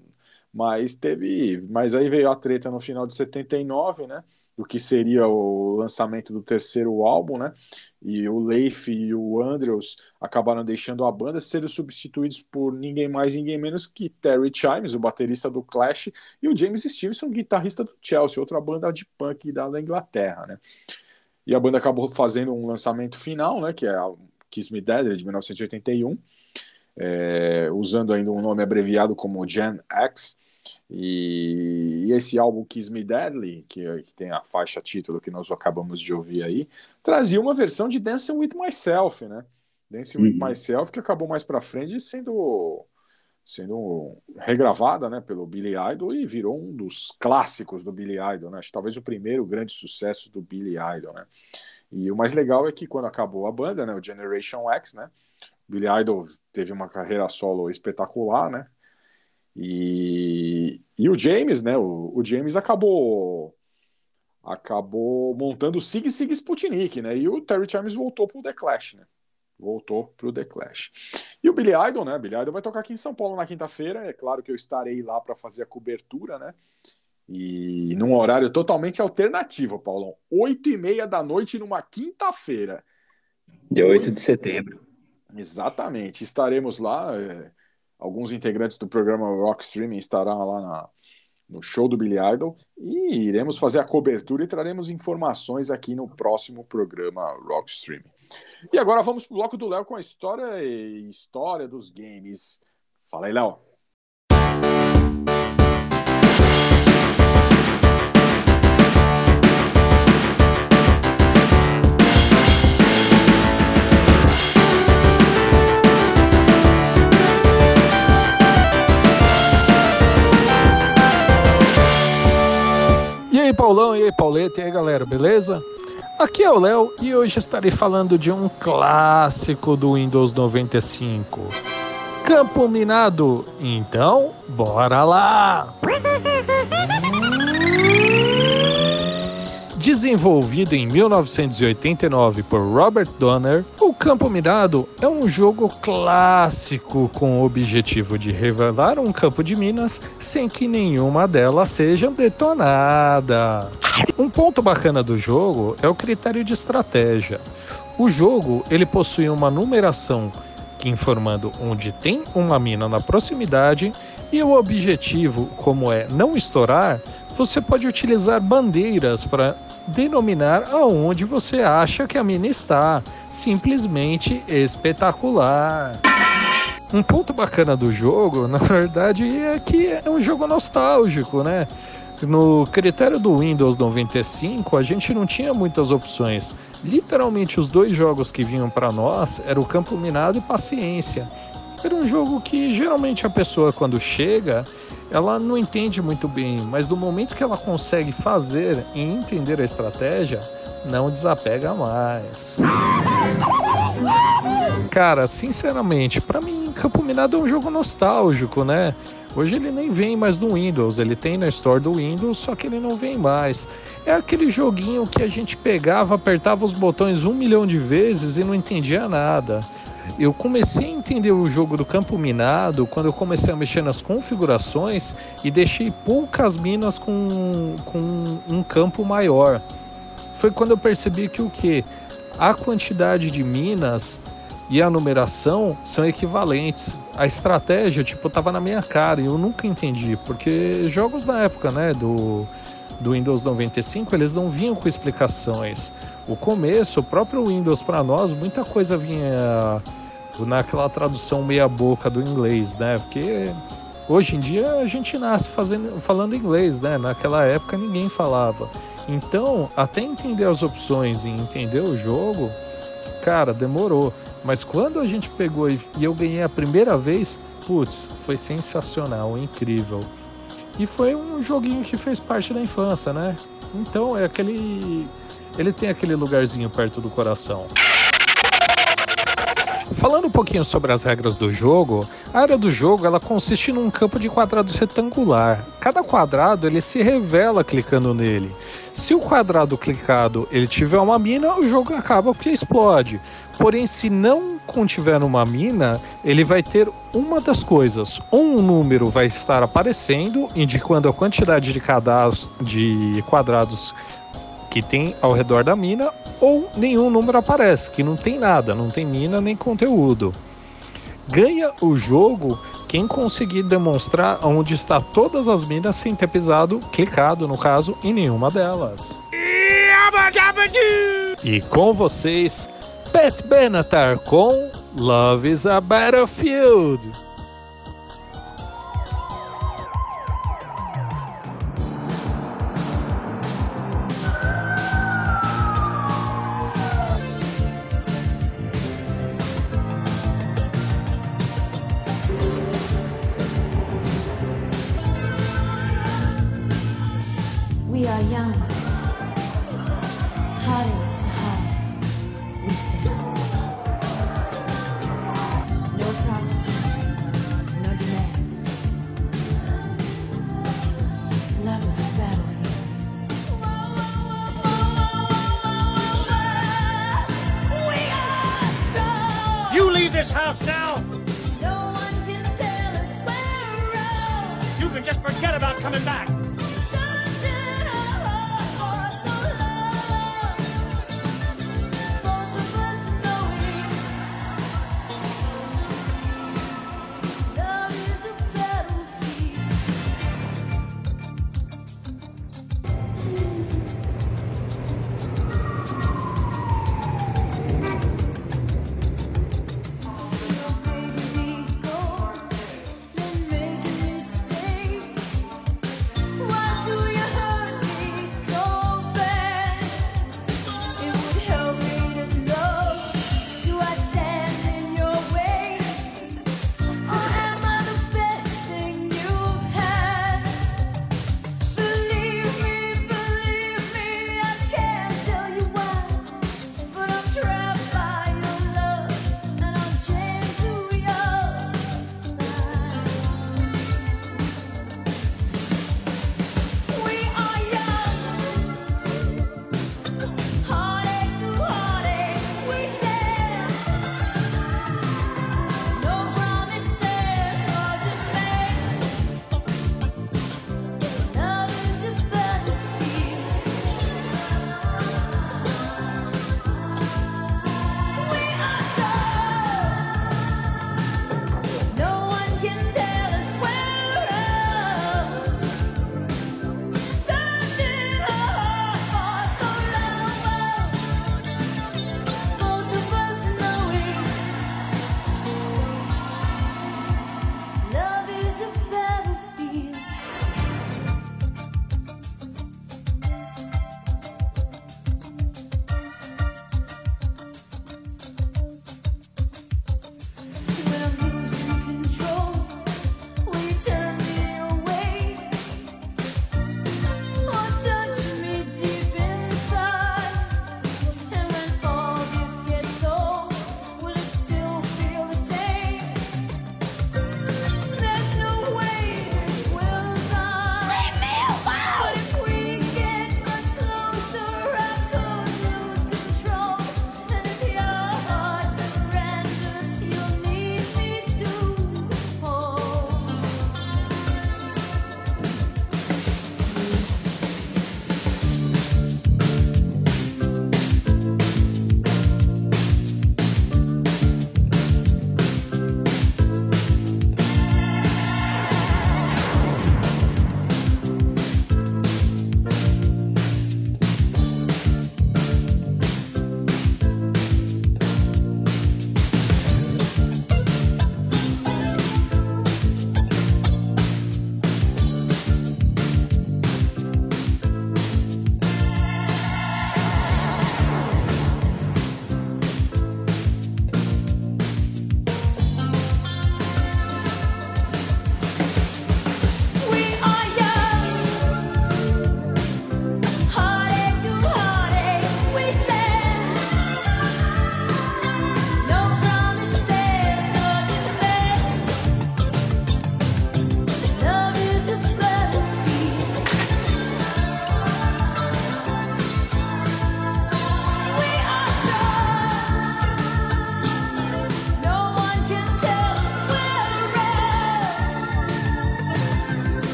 Mas teve, mas aí veio a treta no final de 79, né, do que seria o lançamento do terceiro álbum, né? E o Leif e o Andrews acabaram deixando a banda, sendo substituídos por ninguém mais, ninguém menos que Terry Chimes, o baterista do Clash, e o James Stevenson, guitarrista do Chelsea, outra banda de punk da Inglaterra, né? E a banda acabou fazendo um lançamento final, né, que é a Kiss Me Dead, de 1981, é, usando ainda um nome abreviado como Gen X. E, e esse álbum Kiss Me Deadly, que, que, tem a faixa título que nós acabamos de ouvir aí, trazia uma versão de Dancing with Myself, né? Dancing with Uhum. Myself, que acabou mais pra frente sendo sendo regravada né, pelo Billy Idol e virou um dos clássicos do Billy Idol, né? Acho talvez o primeiro grande sucesso do Billy Idol, né? E o mais legal é que quando acabou a banda, né, o Generation X, né, Billy Idol teve uma carreira solo espetacular, né? E, e o James, né? O, o James acabou acabou montando o Sig Sig Sputnik, né? E o Terry Chimes voltou pro The Clash, né? Voltou pro The Clash. E o Billy Idol, né? Billy Idol vai tocar aqui em São Paulo na quinta-feira. É claro que eu estarei lá para fazer a cobertura, né? E num horário totalmente alternativo, Paulão. Oito e meia da noite numa quinta-feira. Dia 8 de setembro. Exatamente, estaremos lá. é, alguns integrantes do programa Rock Streaming estarão lá na- no show do Billy Idol e iremos fazer a cobertura e traremos informações aqui no próximo programa Rock Streaming. E agora vamos pro bloco do Léo com a história e história dos games. Fala aí, Léo. Paulão, e aí, Pauleta, e aí, galera, beleza? Aqui é o Léo e hoje estarei falando de um clássico do Windows 95. Campo Minado. Então, bora lá! <laughs> Desenvolvido em 1989 por Robert Donner, o Campo Minado é um jogo clássico com o objetivo de revelar um campo de minas sem que nenhuma delas seja detonada. Um ponto bacana do jogo é o critério de estratégia. O jogo ele possui uma numeração que informando onde tem uma mina na proximidade e o objetivo, como é não estourar, você pode utilizar bandeiras para denominar aonde você acha que a mina está. Simplesmente espetacular. Um ponto bacana do jogo, <laughs> na verdade, é que é um jogo nostálgico, né? No critério do Windows 95, a gente não tinha muitas opções. Literalmente, os dois jogos que vinham para nós eram o Campo Minado e Paciência. Era um jogo que geralmente a pessoa, quando chega, ela não entende muito bem, mas do momento que ela consegue fazer e entender a estratégia, não desapega mais. Cara, sinceramente, pra mim, Campo Minado é um jogo nostálgico, né? Hoje ele nem vem mais no Windows, ele tem na Store do Windows, só que ele não vem mais. É aquele joguinho que a gente pegava, apertava os botões um milhão de vezes e não entendia nada. Eu comecei a entender o jogo do campo minado quando eu comecei a mexer nas configurações e deixei poucas minas com, com um campo maior. Foi quando eu percebi que o que? A quantidade de minas e a numeração são equivalentes. A estratégia, tipo, tava na minha cara e eu nunca entendi, porque jogos da época, né, do, do Windows 95, eles não vinham com explicações. O começo, o próprio Windows para nós, muita coisa vinha naquela tradução meia boca do inglês, né? Porque hoje em dia a gente nasce fazendo, falando inglês, né? Naquela época ninguém falava. Então, até entender as opções e entender o jogo, cara, demorou. Mas quando a gente pegou e eu ganhei a primeira vez, putz, foi sensacional, incrível. E foi um joguinho que fez parte da infância, né? Então é aquele. Ele tem aquele lugarzinho perto do coração. Falando um pouquinho sobre as regras do jogo, a área do jogo ela consiste num campo de quadrados retangular. Cada quadrado ele se revela clicando nele. Se o quadrado clicado ele tiver uma mina, o jogo acaba porque explode. Porém, se não contiver uma mina, ele vai ter uma das coisas. Um número vai estar aparecendo, indicando a quantidade de, cadastro, de quadrados que tem ao redor da mina, ou nenhum número aparece, que não tem nada, não tem mina nem conteúdo. Ganha o jogo quem conseguir demonstrar onde está todas as minas sem ter pisado, clicado no caso, em nenhuma delas. E com vocês, Pat Benatar com Love is a Battlefield.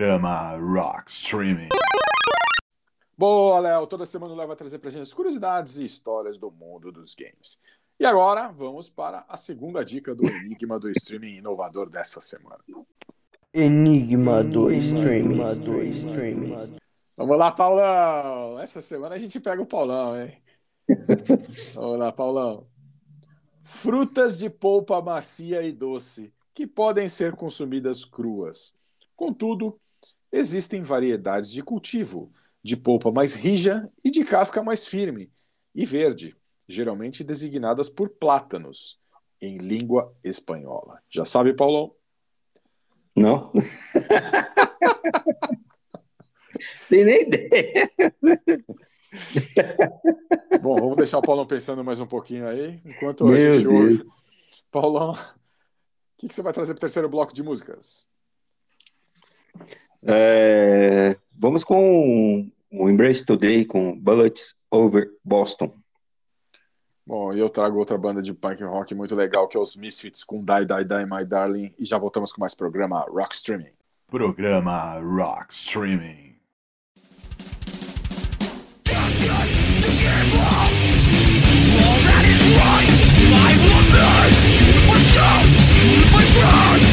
Programa Rock Streaming. Boa, Léo. Toda semana o Léo vai trazer pra gente as curiosidades e histórias do mundo dos games. E agora, vamos para a segunda dica do enigma do streaming inovador dessa semana. Enigma do streaming. Vamos lá, Paulão. Essa semana a gente pega o Paulão, hein? <laughs> Vamos lá, Paulão. Frutas de polpa macia e doce que podem ser consumidas cruas. Contudo, existem variedades de cultivo, de polpa mais rija e de casca mais firme e verde, geralmente designadas por plátanos, em língua espanhola. Já sabe, Paulão? Não? <laughs> Tem nem ideia. Bom, vamos deixar o Paulão pensando mais um pouquinho aí, enquanto a Meu gente ouve. Deus. Paulão, o que, que você vai trazer para o terceiro bloco de músicas? É, vamos com o Embrace Today com Bullets Over Boston. Bom, e eu trago outra banda de punk rock muito legal, que é os Misfits com Die Die Die My Darling, e já voltamos com mais programa Rock Streaming. Programa Rock Streaming. Fire!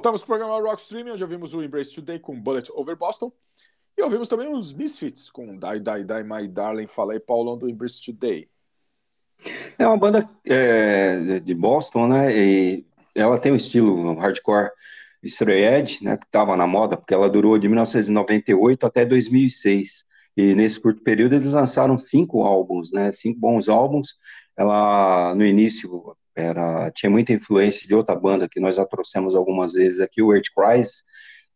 Voltamos para o programa Rock Streaming, onde ouvimos o Embrace Today com Bullet Over Boston. E ouvimos também os Misfits com Die, Die, Die, My Darling. Fala aí, Paulão, do Embrace Today. É uma banda é, de Boston, né? E ela tem um estilo hardcore straight edge, né? Que estava na moda, porque ela durou de 1998 até 2006. E nesse curto período eles lançaram cinco álbuns, né? Cinco bons álbuns. Ela no início era tinha muita influência de outra banda que nós já trouxemos algumas vezes aqui, o Earth Cries,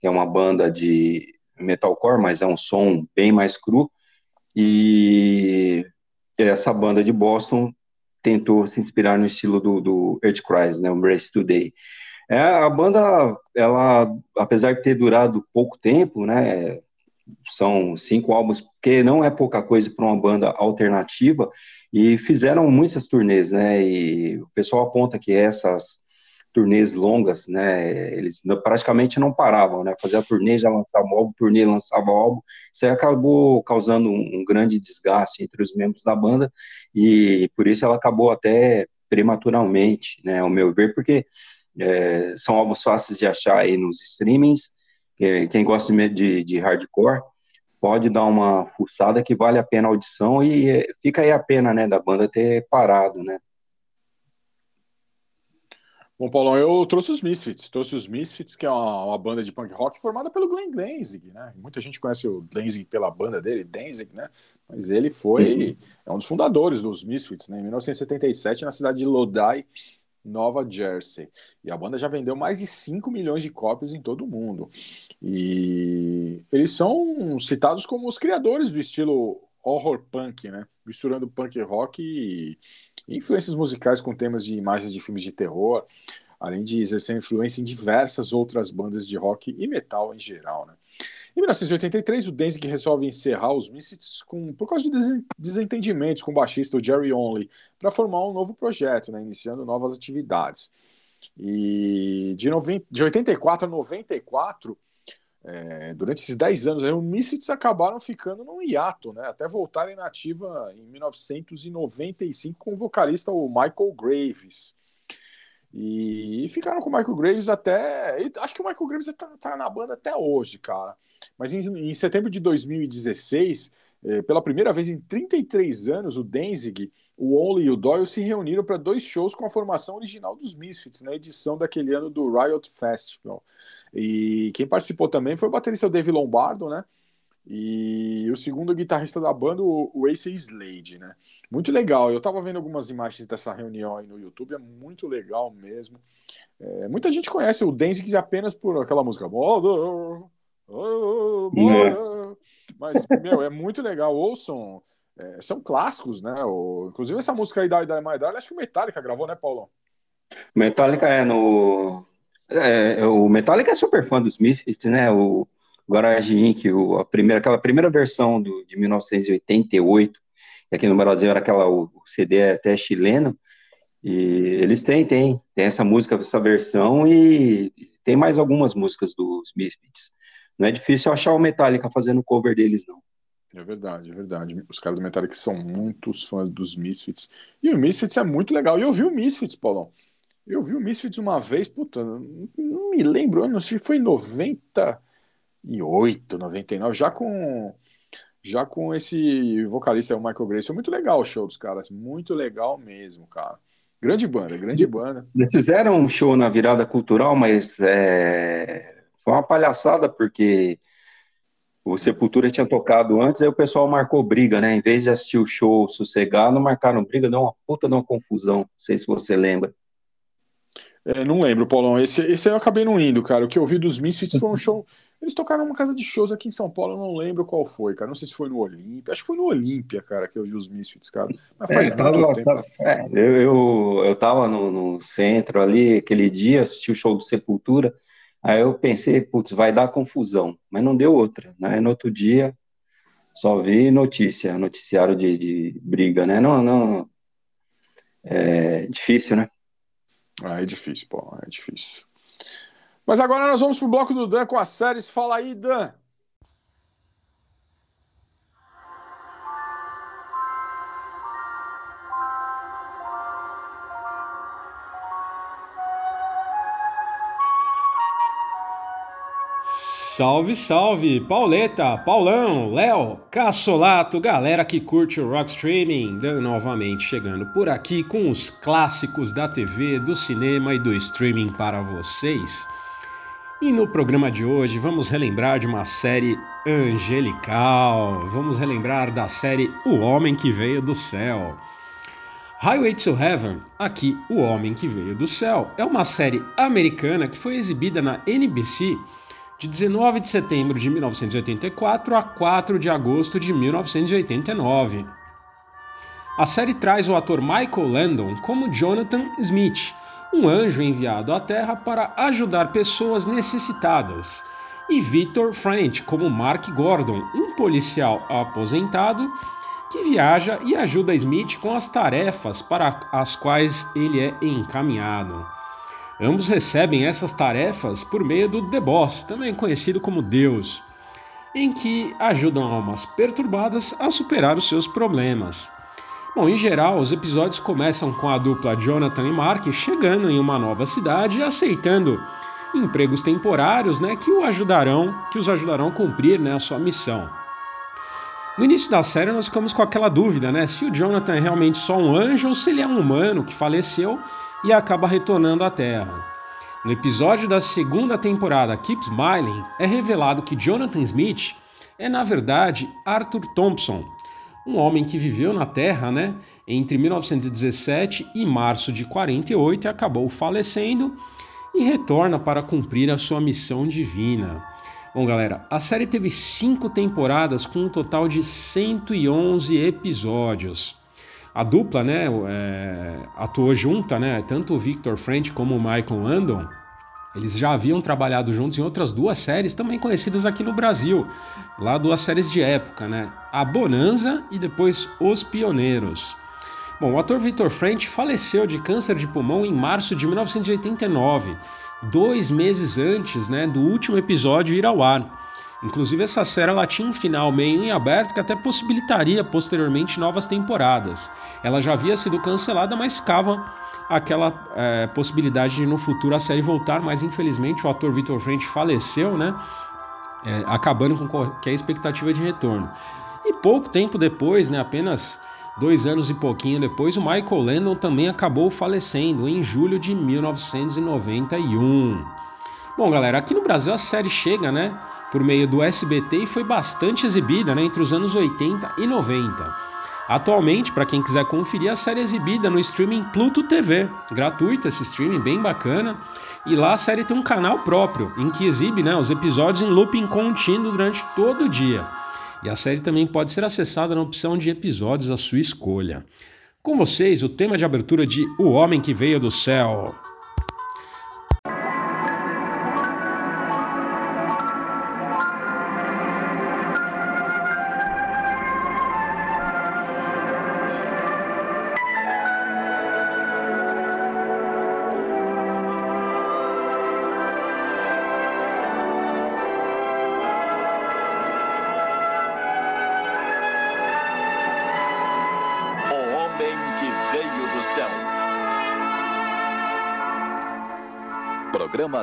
que é uma banda de metalcore, mas é um som bem mais cru. E essa banda de Boston tentou se inspirar no estilo do, do Earth Cries, né, o Embrace Today. É, a banda, ela, apesar de ter durado pouco tempo, né, são cinco álbuns, que não é pouca coisa para uma banda alternativa, e fizeram muitas turnês, né, e o pessoal aponta que essas turnês longas, né, eles praticamente não paravam, né, fazia turnê, já lançava álbum, turnê, lançava o álbum, isso aí acabou causando um, um grande desgaste entre os membros da banda, e por isso ela acabou até prematuramente, né, ao meu ver, porque é, são álbuns fáceis de achar aí nos streamings, é, quem gosta de, de hardcore, pode dar uma fuçada que vale a pena a audição, e fica aí a pena, né, da banda ter parado, né. Bom, Paulão, eu trouxe os Misfits. Trouxe os Misfits, que é uma, uma banda de punk rock formada pelo Glenn Danzig, né? Muita gente conhece o Danzig pela banda dele, Danzig, né? Mas ele foi é um dos fundadores dos Misfits, né? Em 1977, na cidade de Lodi, Nova Jersey. E a banda já vendeu mais de 5 milhões de cópias em todo o mundo. E eles são citados como os criadores do estilo horror punk, né? Misturando punk rock e influências musicais com temas de imagens de filmes de terror, além de exercer influência em diversas outras bandas de rock e metal em geral, né? Em 1983, o Danzig resolve encerrar os Misfits com, por causa de des- desentendimentos com o baixista o Jerry Only, para formar um novo projeto, né, iniciando novas atividades. E de, 90, de 84 a 94, é, durante esses 10 anos, aí, os Misfits acabaram ficando num hiato, né, até voltarem na ativa em 1995 com o vocalista o Michael Graves. E ficaram com o Michael Graves até. e Acho que o Michael Graves tá, tá na banda até hoje, cara. Mas em, em setembro de 2016, eh, pela primeira vez em 33 anos, o Danzig, o Only e o Doyle se reuniram para dois shows com a formação original dos Misfits, na edição daquele ano do Riot Festival. E quem participou também foi o baterista Dave Lombardo, né? E o segundo guitarrista da banda, o Ace Slade, né? Muito legal. Eu tava vendo algumas imagens dessa reunião aí no YouTube, é muito legal mesmo. É, muita gente conhece o Danzig apenas por aquela música Mother, oh, Mother. Mas, meu, é muito legal. Ouçam, é, são clássicos, né? O, inclusive essa música aí da Die My Darling, acho que o Metallica gravou, né, Paulão? Metallica é no. é, o Metallica é super fã dos Misfits, né? O Garage Inc., o- a primeira, aquela primeira versão do, de 1988, que aqui no Brasil era aquela, o, CD é até chileno, e eles têm, tem, tem essa música, essa versão, e tem mais algumas músicas dos Misfits. Não é difícil achar o Metallica fazendo cover deles, não. É verdade, é verdade. Os caras do Metallica são muitos fãs dos Misfits. E o Misfits é muito legal. E eu vi o Misfits, Paulão. Eu vi o Misfits uma vez, puta, não me lembro, não sei, foi em 98, 99, já com já com esse vocalista, o Michael Grace. Foi muito legal o show dos caras, muito legal mesmo, cara. Grande banda, grande banda. Eles fizeram um show na virada cultural, mas é, foi uma palhaçada, porque o Sepultura tinha tocado antes, aí o pessoal marcou briga, né? Em vez de assistir o show sossegado, marcaram briga, deu uma puta de uma confusão. Não sei se você lembra. É, não lembro, Paulão. Esse, esse aí eu acabei não indo, cara. O que eu vi dos Misfits foi um show. Eles tocaram numa casa de shows aqui em São Paulo, eu não lembro qual foi, cara. Não sei se foi no Olímpia. Acho que foi no Olímpia, cara, que eu vi os Misfits, cara. Mas faz É, muito tava- tempo. tava- é, eu, eu, eu tava no, no centro ali, aquele dia, assisti o show do Sepultura, aí eu pensei, putz, vai dar confusão, mas não deu outra, né? No outro dia, só vi notícia, noticiário de, de briga, né? Não, não, é difícil, né? Ah, é difícil, pô, é difícil. Mas agora nós vamos para o bloco do Dan com as séries. Fala aí, Dan. Salve, salve, Pauleta, Paulão, Léo, Cassolato, galera que curte o Rock Streaming, Dan novamente chegando por aqui com os clássicos da TV, do cinema e do streaming para vocês. E no programa de hoje vamos relembrar de uma série angelical, vamos relembrar da série O Homem que Veio do Céu. Highway to Heaven, aqui O Homem que Veio do Céu, é uma série americana que foi exibida na NBC de 19 de setembro de 1984 a 4 de agosto de 1989. A série traz o ator Michael Landon como Jonathan Smith, um anjo enviado à Terra para ajudar pessoas necessitadas, e Victor French como Mark Gordon, um policial aposentado que viaja e ajuda Smith com as tarefas para as quais ele é encaminhado. Ambos recebem essas tarefas por meio do The Boss, também conhecido como Deus, em que ajudam almas perturbadas a superar os seus problemas. Bom, em geral, os episódios começam com a dupla Jonathan e Mark chegando em uma nova cidade e aceitando empregos temporários, né, que o ajudarão, que os ajudarão a cumprir, né, a sua missão. No início da série nós ficamos com aquela dúvida, né, se o Jonathan é realmente só um anjo ou se ele é um humano que faleceu e acaba retornando à Terra. No episódio da segunda temporada Keep Smiling, é revelado que Jonathan Smith é na verdade Arthur Thompson, um homem que viveu na Terra, né, entre 1917 e março de 48 e acabou falecendo e retorna para cumprir a sua missão divina. Bom, galera, a série teve cinco temporadas com um total de 111 episódios. A dupla, né, é, atuou junta, né, tanto o Victor French como o Michael Landon, eles já haviam trabalhado juntos em outras duas séries também conhecidas aqui no Brasil, lá duas séries de época, né, A Bonanza e depois Os Pioneiros. Bom, o ator Victor French faleceu de câncer de pulmão em março de 1989, dois meses antes, né, do último episódio ir ao ar. Inclusive, essa série ela tinha um final meio em aberto que até possibilitaria posteriormente novas temporadas. Ela já havia sido cancelada, mas ficava aquela é, possibilidade de no futuro a série voltar, mas infelizmente o ator Victor French faleceu, né? É, acabando com qualquer expectativa de retorno. E pouco tempo depois, né, apenas dois anos e pouquinho depois, o Michael Landon também acabou falecendo em julho de 1991. Bom, galera, aqui no Brasil a série chega, né? por meio do SBT e foi bastante exibida né, entre os anos 80 e 90. Atualmente, para quem quiser conferir, a série é exibida no streaming Pluto TV, gratuito esse streaming, bem bacana. E lá a série tem um canal próprio, em que exibe né, os episódios em looping contínuo durante todo o dia. E a série também pode ser acessada na opção de episódios à sua escolha. Com vocês, o tema de abertura de O Homem que Veio do Céu.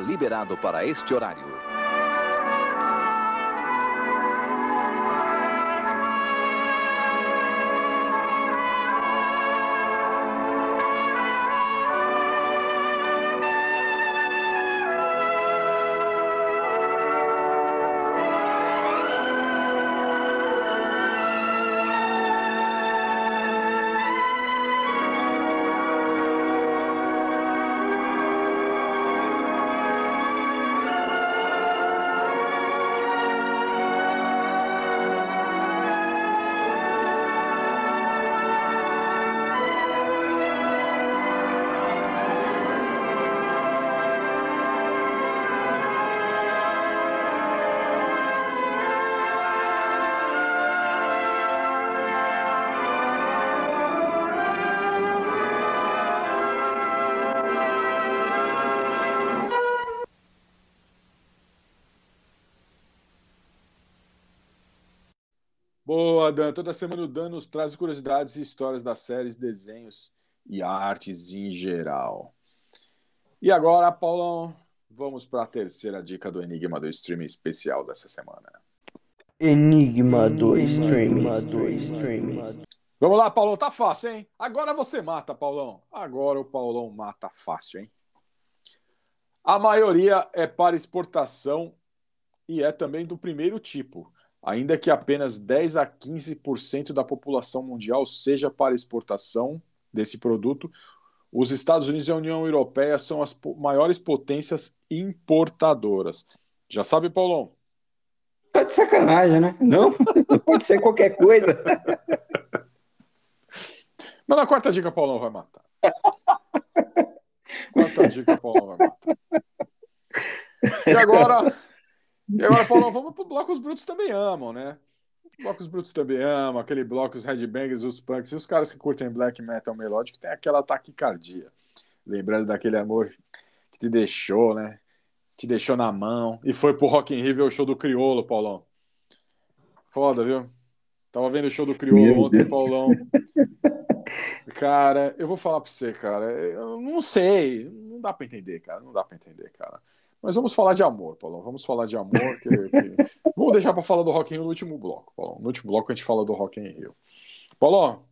Liberado para este horário. Dan. Toda semana o Dan nos traz curiosidades e histórias das séries, desenhos e artes em geral. E agora, Paulão, Vamos para a terceira dica do Enigma do Streaming especial dessa semana. Enigma do Streaming. Vamos lá, Paulão, tá fácil, hein? Agora você mata, Paulão. Agora o Paulão mata fácil, hein? A maioria é para exportação e é também do primeiro tipo, ainda que apenas 10 a 15% da população mundial seja para exportação desse produto. Os Estados Unidos e a União Europeia são as maiores potências importadoras. Já sabe, Paulão? Tá de sacanagem, né? Não, <laughs> pode ser qualquer coisa. Mas na quarta dica, Paulão vai matar. Quarta dica, Paulão vai matar. E agora, e agora Paulão, vamos pro bloco Os Brutos Também Amam, né? O bloco Os Brutos Também Amam, aquele bloco Os Headbangers, os Punks e os caras que curtem black metal melódico tem aquela taquicardia. Lembrando daquele amor que te deixou, né? Te deixou na mão. E foi pro Rock in Rio ver o show do Criolo, Paulão. Foda, viu? Tava vendo o show do Criolo Meu ontem, Deus. Paulão. Cara, eu vou falar pra você, cara. Eu não sei. Não dá pra entender, cara. Não dá pra entender, cara. Mas vamos falar de amor, Paulão. Vamos falar de amor. que- que- <laughs> Vamos deixar pra falar do Rock in Rio no último bloco, Paulão. No último bloco a gente fala do Rock in Rio. Paulão, o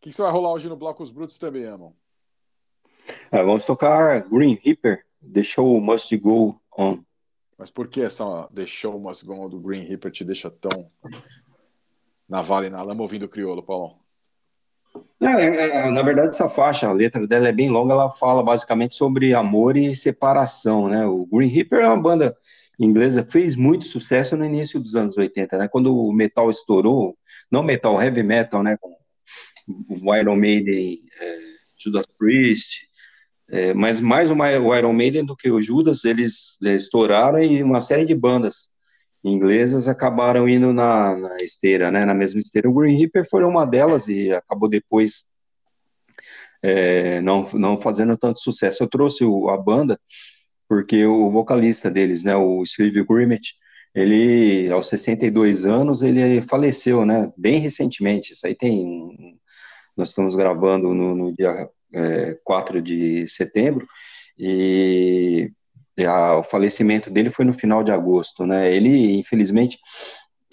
que, que você vai rolar hoje no bloco Os Brutos Também Amam? Ah, vamos tocar Green Reaper, The Show Must Go On. Mas por que essa The Show Must Go On do Green Reaper te deixa tão na vala e na lama ouvindo o crioulo, Paulão? É, é, é, na verdade, essa faixa, a letra dela é bem longa, ela fala basicamente sobre amor e separação, né? O Green Reaper é uma banda inglesa, fez muito sucesso no início dos anos 80, né? Quando o metal estourou, não metal, heavy metal, né? Com o Iron Maiden, é, Judas Priest, é, mas mais o Iron Maiden do que o Judas, eles é, estouraram e uma série de bandas inglesas acabaram indo na, na esteira, né, na mesma esteira. O Green Reaper foi uma delas e acabou depois é, não, não fazendo tanto sucesso. Eu trouxe o- a banda porque o vocalista deles, né, o Steve Grimmett, ele, aos 62 anos, ele faleceu, né, bem recentemente. Isso aí tem... Nós estamos gravando no, no dia é, 4 de setembro e a- o falecimento dele foi no final de agosto, né? Ele, infelizmente,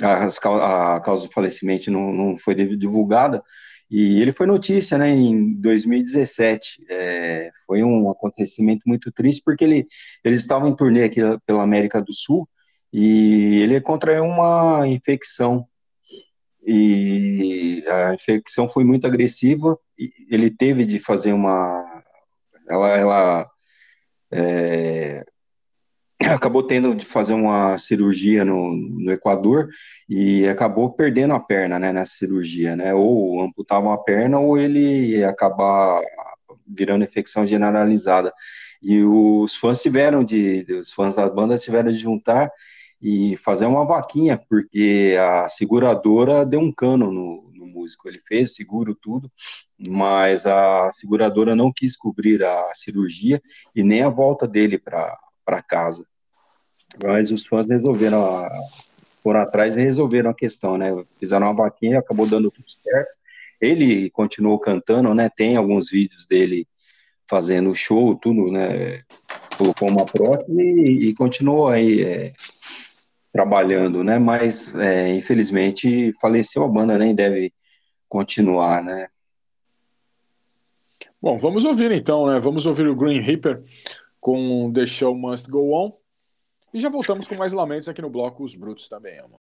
a, a causa do falecimento não, não foi divulgada e ele foi notícia, né? Em 2017, É, foi um acontecimento muito triste porque ele eles estavam em turnê aqui pela América do Sul e ele contraiu uma infecção e a infecção foi muito agressiva ele teve de fazer uma ela, ela é, acabou tendo de fazer uma cirurgia no, no Equador e acabou perdendo a perna, né, nessa cirurgia, né, ou amputava a perna ou ele ia acabar virando infecção generalizada. E os fãs tiveram de, os fãs das bandas tiveram de juntar e fazer uma vaquinha, porque a seguradora deu um cano no, no músico, ele fez seguro tudo, mas a seguradora não quis cobrir a cirurgia e nem a volta dele para casa. Mas os fãs resolveram, a, foram atrás e resolveram a questão, né? Fizeram uma vaquinha, acabou dando tudo certo. Ele continuou cantando, né? Tem alguns vídeos dele fazendo show, tudo, né? Colocou uma prótese e, e continuou aí é, trabalhando, né? Mas é, infelizmente faleceu a banda, nem deve continuar, né? Bom, vamos ouvir então, né? Vamos ouvir o Green Reaper com The Show Must Go On. E já voltamos com mais lamentos aqui no bloco Os Brutos Também Amam.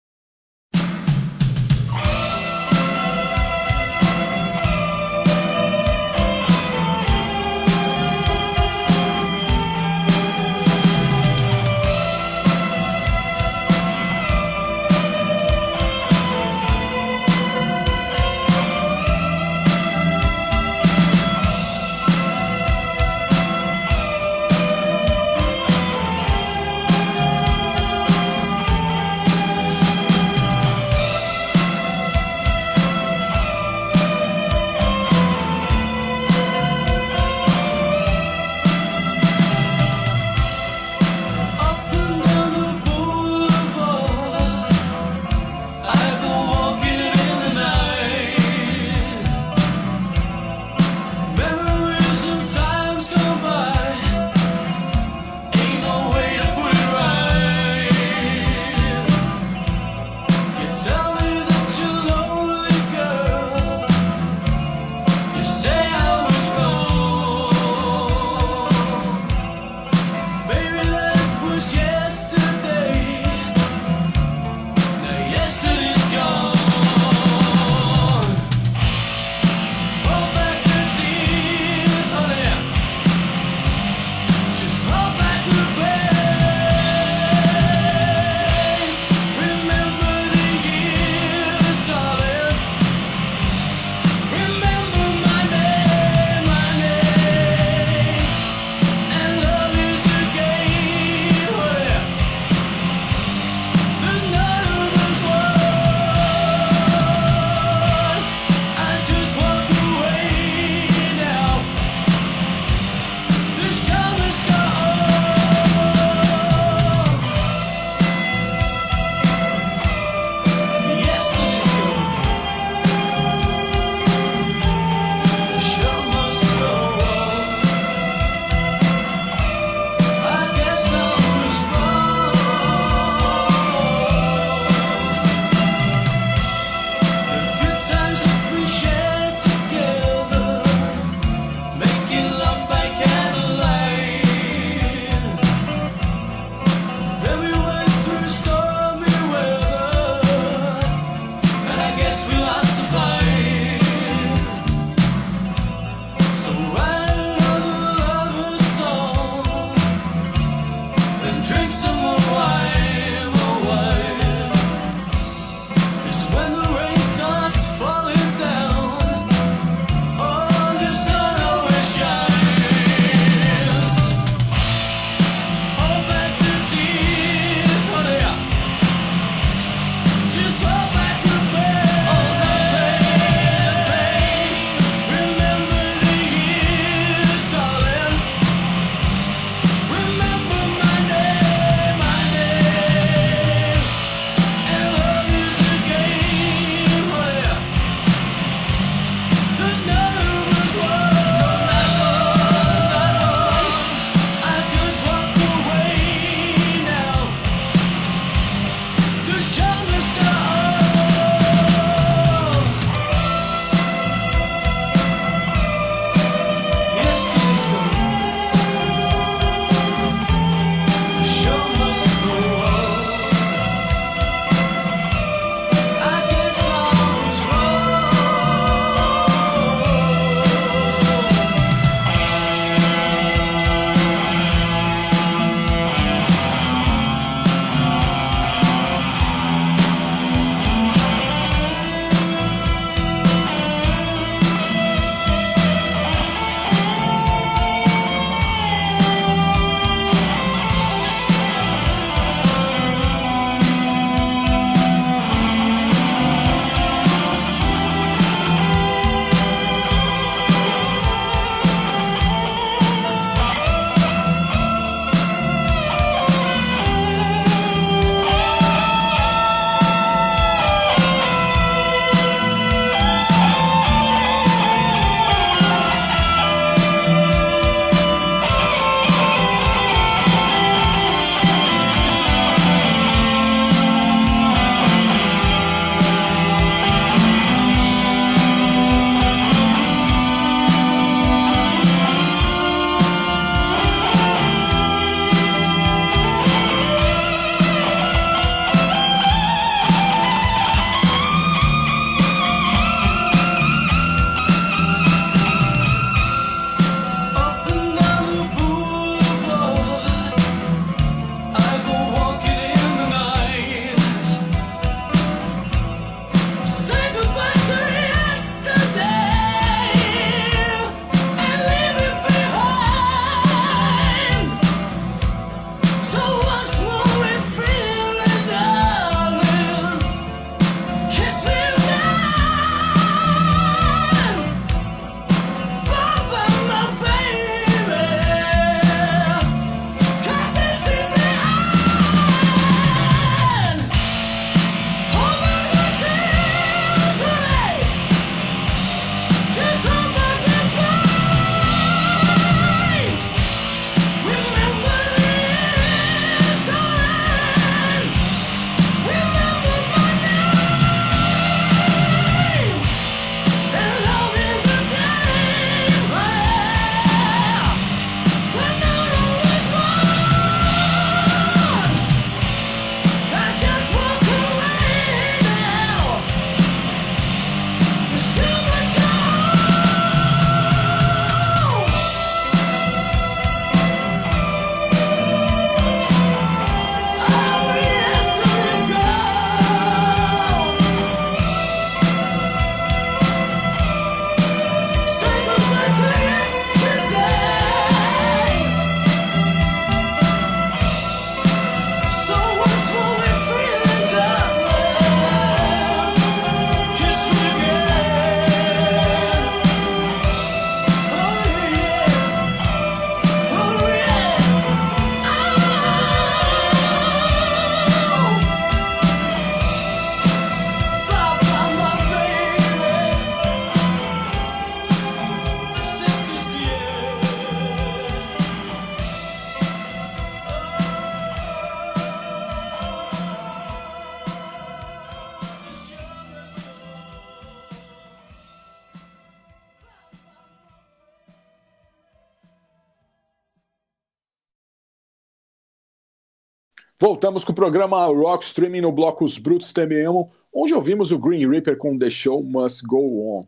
Voltamos com o programa Rock Streaming no bloco Os Brutos Também onde ouvimos o Green Reaper com The Show Must Go On.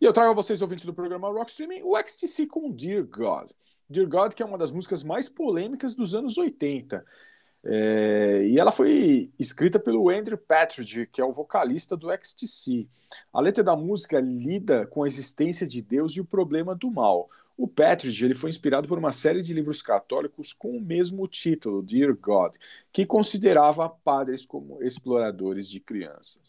E eu trago a vocês, ouvintes do programa Rock Streaming, o XTC com Dear God. Dear God, que é uma das músicas mais polêmicas dos anos 80. É, e ela foi escrita pelo Andrew Patridge, que é o vocalista do XTC. A letra da música lida com a existência de Deus e o problema do mal. O Patridge ele foi inspirado por uma série de livros católicos com o mesmo título, Dear God, que considerava padres como exploradores de crianças.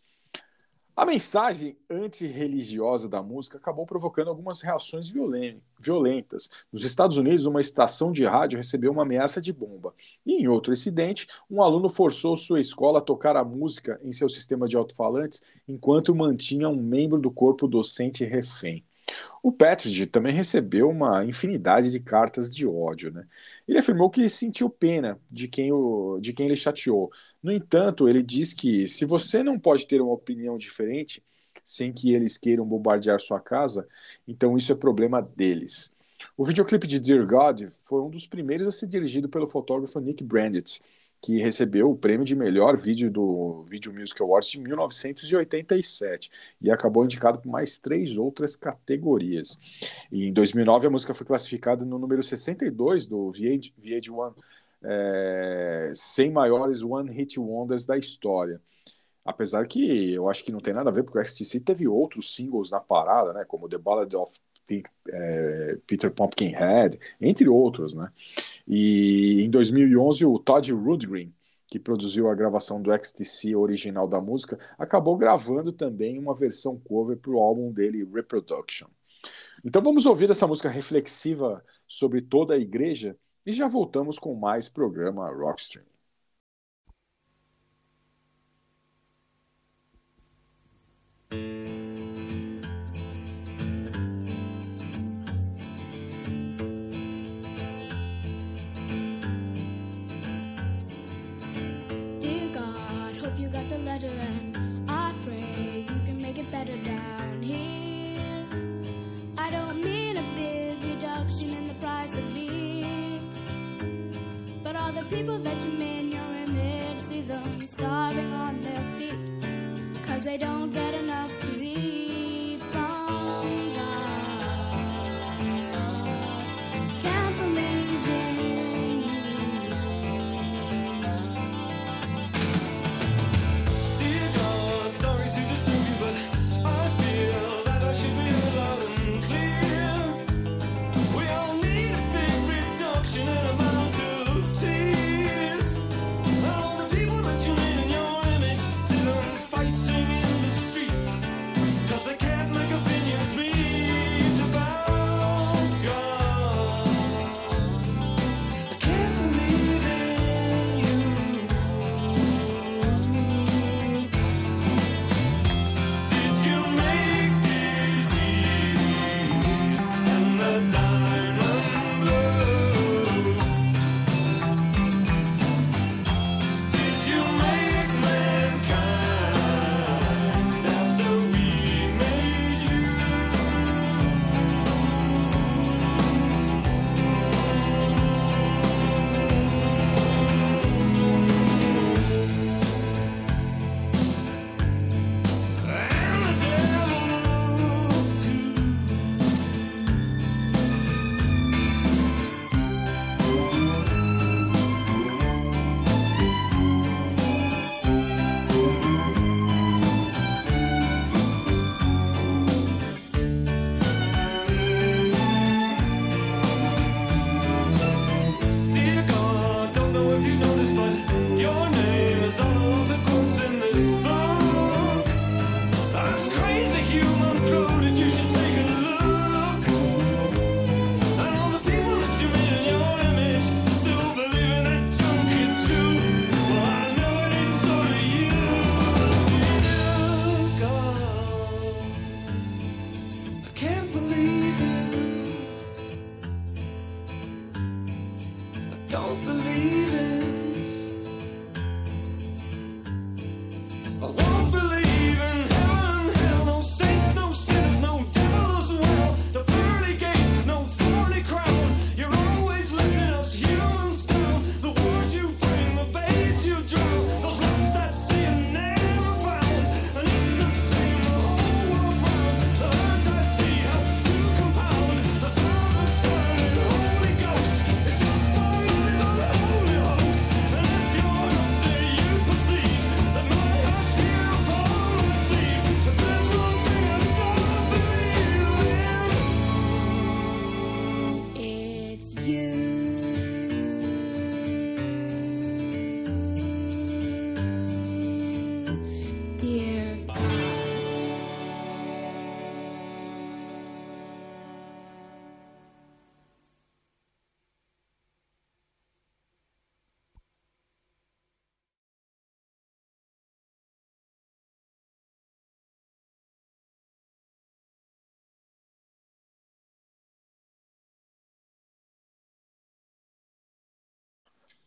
A mensagem antirreligiosa da música acabou provocando algumas reações violen- violentas. Nos Estados Unidos, uma estação de rádio recebeu uma ameaça de bomba. E em outro incidente, um aluno forçou sua escola a tocar a música em seu sistema de alto-falantes enquanto mantinha um membro do corpo docente refém. O Petridge também recebeu uma infinidade de cartas de ódio. Né? Ele afirmou que sentiu pena de quem, o, de quem ele chateou. No entanto, ele diz que se você não pode ter uma opinião diferente sem que eles queiram bombardear sua casa, então isso é problema deles. O videoclipe de Dear God foi um dos primeiros a ser dirigido pelo fotógrafo Nick Brandit, que recebeu o prêmio de melhor vídeo do Video Music Awards de 1987 e acabou indicado por mais três outras categorias. E em 2009 a música foi classificada no número 62 do VH, VH1 é, 100 maiores One Hit Wonders da história. Apesar que eu acho que não tem nada a ver, porque o XTC teve outros singles na parada, né, como The Ballad of é, Peter Pumpkinhead, entre outros, né? E em 2011 o Todd Rundgren, que produziu a gravação do XTC original da música, acabou gravando também uma versão cover para o álbum dele Reproduction. Então vamos ouvir essa música reflexiva sobre toda a igreja e já voltamos com mais programa Rockstream. People that you made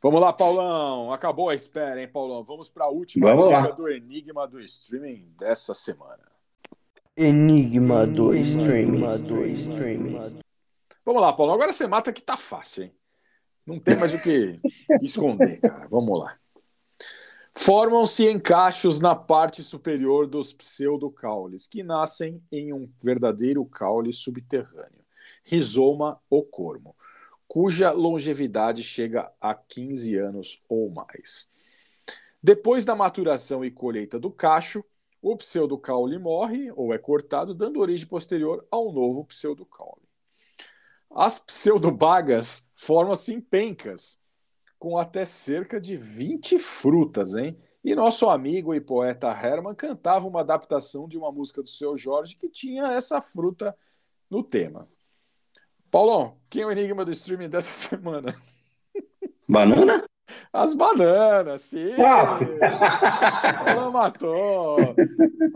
Vamos lá, Paulão. Acabou a espera, hein, Paulão? Vamos para a última Vamos dica lá. do enigma do streaming dessa semana. Enigma do streaming. do streaming. Vamos lá, Paulão. Agora você mata que tá fácil, hein? Não tem mais o que <laughs> esconder, cara. Vamos lá. Formam-se encachos na parte superior dos pseudocaules, que nascem em um verdadeiro caule subterrâneo, rizoma ou cormo, cuja longevidade chega a 15 anos ou mais. Depois da maturação e colheita do cacho, o pseudocaule morre ou é cortado, dando origem posterior ao novo pseudocaule. As pseudobagas formam-se em pencas, com até cerca de 20 frutas, hein? E nosso amigo e poeta Herman cantava uma adaptação de uma música do seu Jorge que tinha essa fruta no tema. Paulão, quem é o enigma do streaming dessa <laughs> semana? Banana? As bananas, sim! Ah. Paulão matou!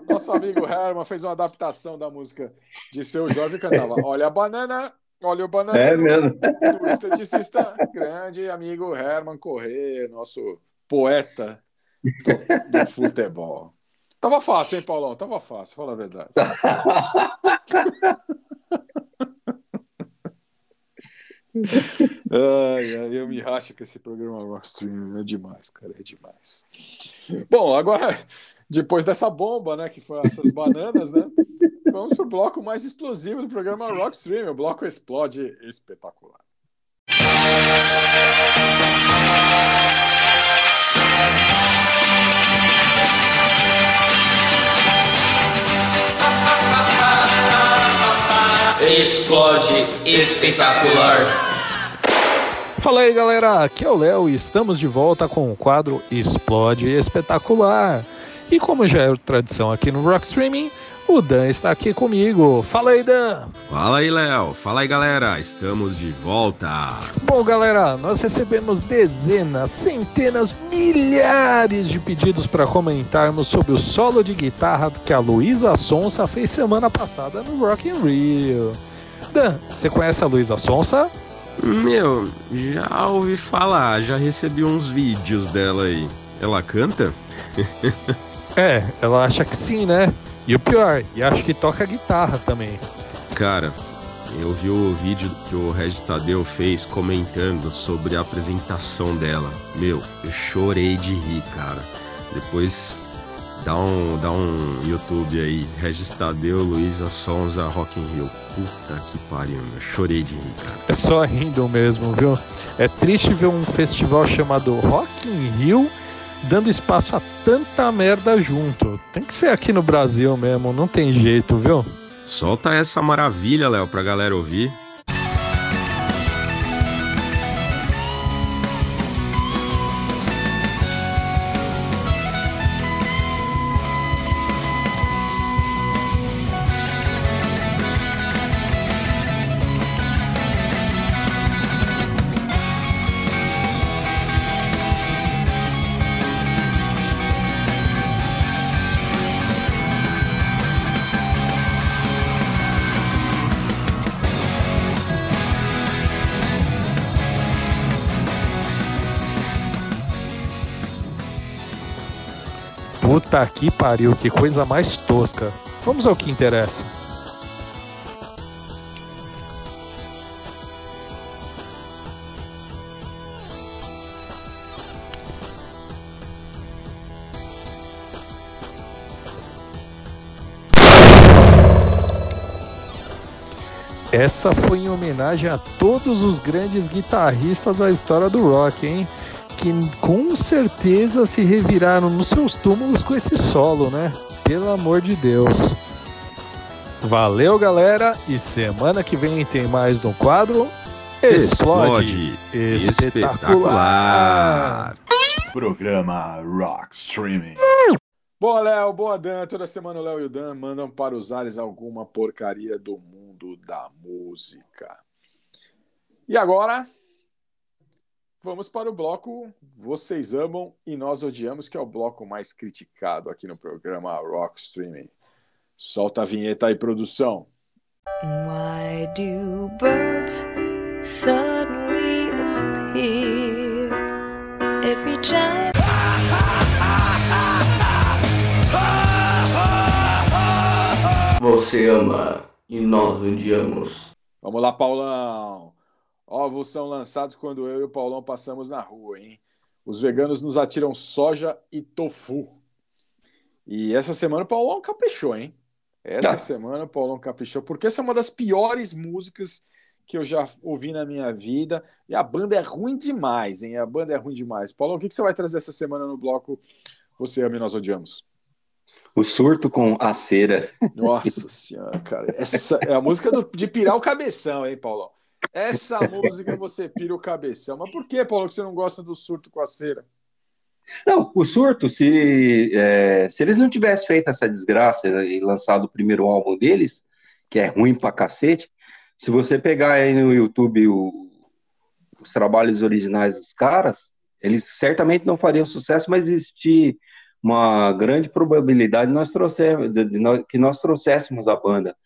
Nosso amigo Herman fez uma adaptação da música de seu Jorge e cantava: Olha a banana, olha o banana. É mesmo. do esteticista grande amigo Herman Corrêa, nosso poeta do, do futebol. Tava fácil, hein, Paulão? Tava fácil, fala a verdade. <laughs> Ai, ai, eu me racho que esse programa Rockstream é demais, cara, é demais. Bom, agora, depois dessa bomba, né, que foi essas bananas, né, vamos pro bloco mais explosivo do programa Rockstream, o bloco Explode Espetacular. Explode espetacular. Fala aí galera, aqui é o Léo e estamos de volta com o quadro Explode Espetacular. E como já é tradição aqui no Rock Streaming, o Dan está aqui comigo. Fala aí, Dan! Fala aí, Léo. Fala aí, galera. Estamos de volta. Bom, galera, nós recebemos dezenas, centenas, milhares de pedidos para comentarmos sobre o solo de guitarra que a Luísa Sonsa fez semana passada no Rock in Rio. Dan, você conhece a Luísa Sonsa? Meu, já ouvi falar, já recebi uns vídeos dela aí. Ela canta? <laughs> É, ela acha que sim, né? E o pior, e acho que toca guitarra também. Cara, eu vi o vídeo que o Regis Tadeu fez comentando sobre a apresentação dela. Meu, eu chorei de rir, cara. Depois dá um, dá um YouTube aí, Regis Tadeu, Luísa Sonza, Rock in Rio. Puta que pariu, meu. Chorei de rir, cara. É só rindo mesmo, viu? É triste ver um festival chamado Rock in Rio dando espaço a tanta merda junto. Tem que ser aqui no Brasil mesmo, não tem jeito, viu? Solta essa maravilha, Léo, pra galera ouvir. Puta que pariu, que coisa mais tosca. Vamos ao que interessa. Essa foi em homenagem a todos os grandes guitarristas da história do rock, hein? Que com certeza se reviraram nos seus túmulos com esse solo, né? Pelo amor de Deus. Valeu, galera, e semana que vem tem mais no quadro Explode, espetacular. Programa Rock Streaming. Boa, Léo, boa, Dan. Toda semana o Léo e o Dan mandam para os ares alguma porcaria do mundo da música. E agora, vamos para o bloco Vocês Amam e Nós Odiamos, que é o bloco mais criticado aqui no programa Rock Streaming. Solta a vinheta aí, produção. Why do birds suddenly appear every time. Você ama e nós odiamos. Vamos lá, Paulão. Ovos são lançados quando eu e o Paulão passamos na rua, hein? Os veganos nos atiram soja e tofu. E essa semana o Paulão caprichou, hein? Essa Ah. semana o Paulão caprichou, porque essa é uma das piores músicas que eu já ouvi na minha vida. E a banda é ruim demais, hein? A banda é ruim demais. Paulão, o que que você vai trazer essa semana no bloco Você Ama e Nós Odiamos? O surto com a cera. Nossa <laughs> senhora, cara. Essa é a música do- de pirar o cabeção, hein, Paulão? Essa música você pira o cabeção. Mas por que, Paulo, que você não gosta do surto com a cera? Não, o surto, se, é, se eles não tivessem feito essa desgraça e lançado o primeiro álbum deles, que é ruim pra cacete, se você pegar aí no YouTube o- os trabalhos originais dos caras, eles certamente não fariam sucesso, mas existia uma grande probabilidade de nós de- que nós trouxéssemos a banda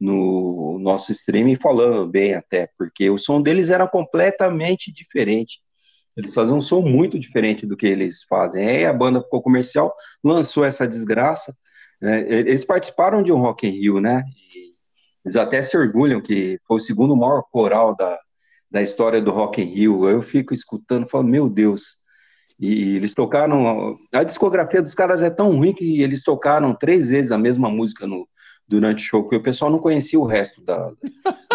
no nosso streaming falando bem até, porque o som deles era completamente diferente. Eles faziam um som muito diferente do que eles fazem. Aí a banda ficou comercial, lançou essa desgraça. né? Eles participaram de um Rock in Rio, né? E eles até se orgulham que foi o segundo maior coral da, da história do Rock in Rio. Eu fico escutando, falo, meu Deus. E eles tocaram. A discografia dos caras é tão ruim que eles tocaram três vezes a mesma música no, durante o show, porque o pessoal não conhecia o resto da-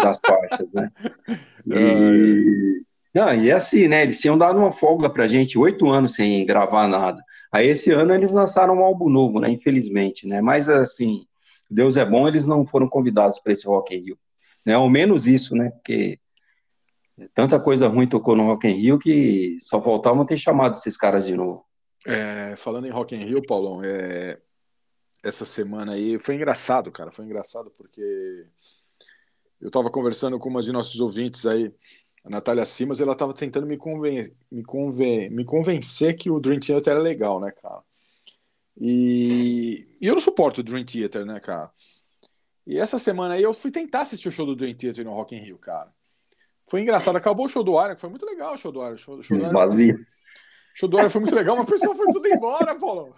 das faixas, né? <laughs> E, não, e é assim, né? Eles tinham dado uma folga pra gente, oito anos sem gravar nada. Aí esse ano eles lançaram um álbum novo, né? Infelizmente, né? Mas assim, Deus é bom, eles não foram convidados para esse Rock in Rio. Né? Ao menos isso, né? Porque tanta coisa ruim tocou no Rock in Rio que só faltava ter chamado esses caras de novo. É, falando em Rock in Rio, Paulão, é, essa semana aí foi engraçado, cara. Foi engraçado porque eu tava conversando com uma de nossos ouvintes aí, a Natália Simas, ela tava tentando me, conven me, conven me convencer que o Dream Theater era legal, né, cara? E, e eu não suporto o Dream Theater, né, cara? E essa semana aí eu fui tentar assistir o show do Dream Theater no Rock in Rio, cara. Foi engraçado. Acabou o show do Iron, que foi muito legal o show do Iron. Show, show Esvazia. show do Iron foi muito legal, mas o pessoal foi tudo embora, Paulo.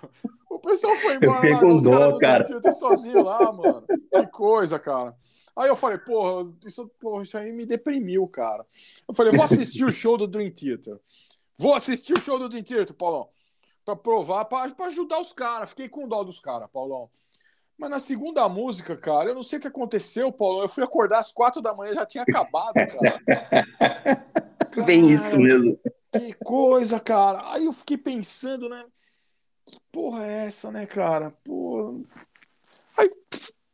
O pessoal foi embora. fiquei lá, com dó, cara. Dream Theater sozinho lá, mano. Que coisa, cara. Aí eu falei, porra, isso, porra, isso aí me deprimiu, cara. Eu falei, vou assistir o show do Dream Theater. Vou assistir o show do Dream Theater, Paulão. Pra provar, pra, pra ajudar os caras. Fiquei com dó dos caras, Paulão. Mas na segunda música, cara, eu não sei o que aconteceu, Paulão. Eu fui acordar às quatro da manhã, já tinha acabado, cara. <laughs> Bem isso mesmo. Que coisa, cara. Aí eu fiquei pensando, né? Porra é essa, né, cara? Pô. Aí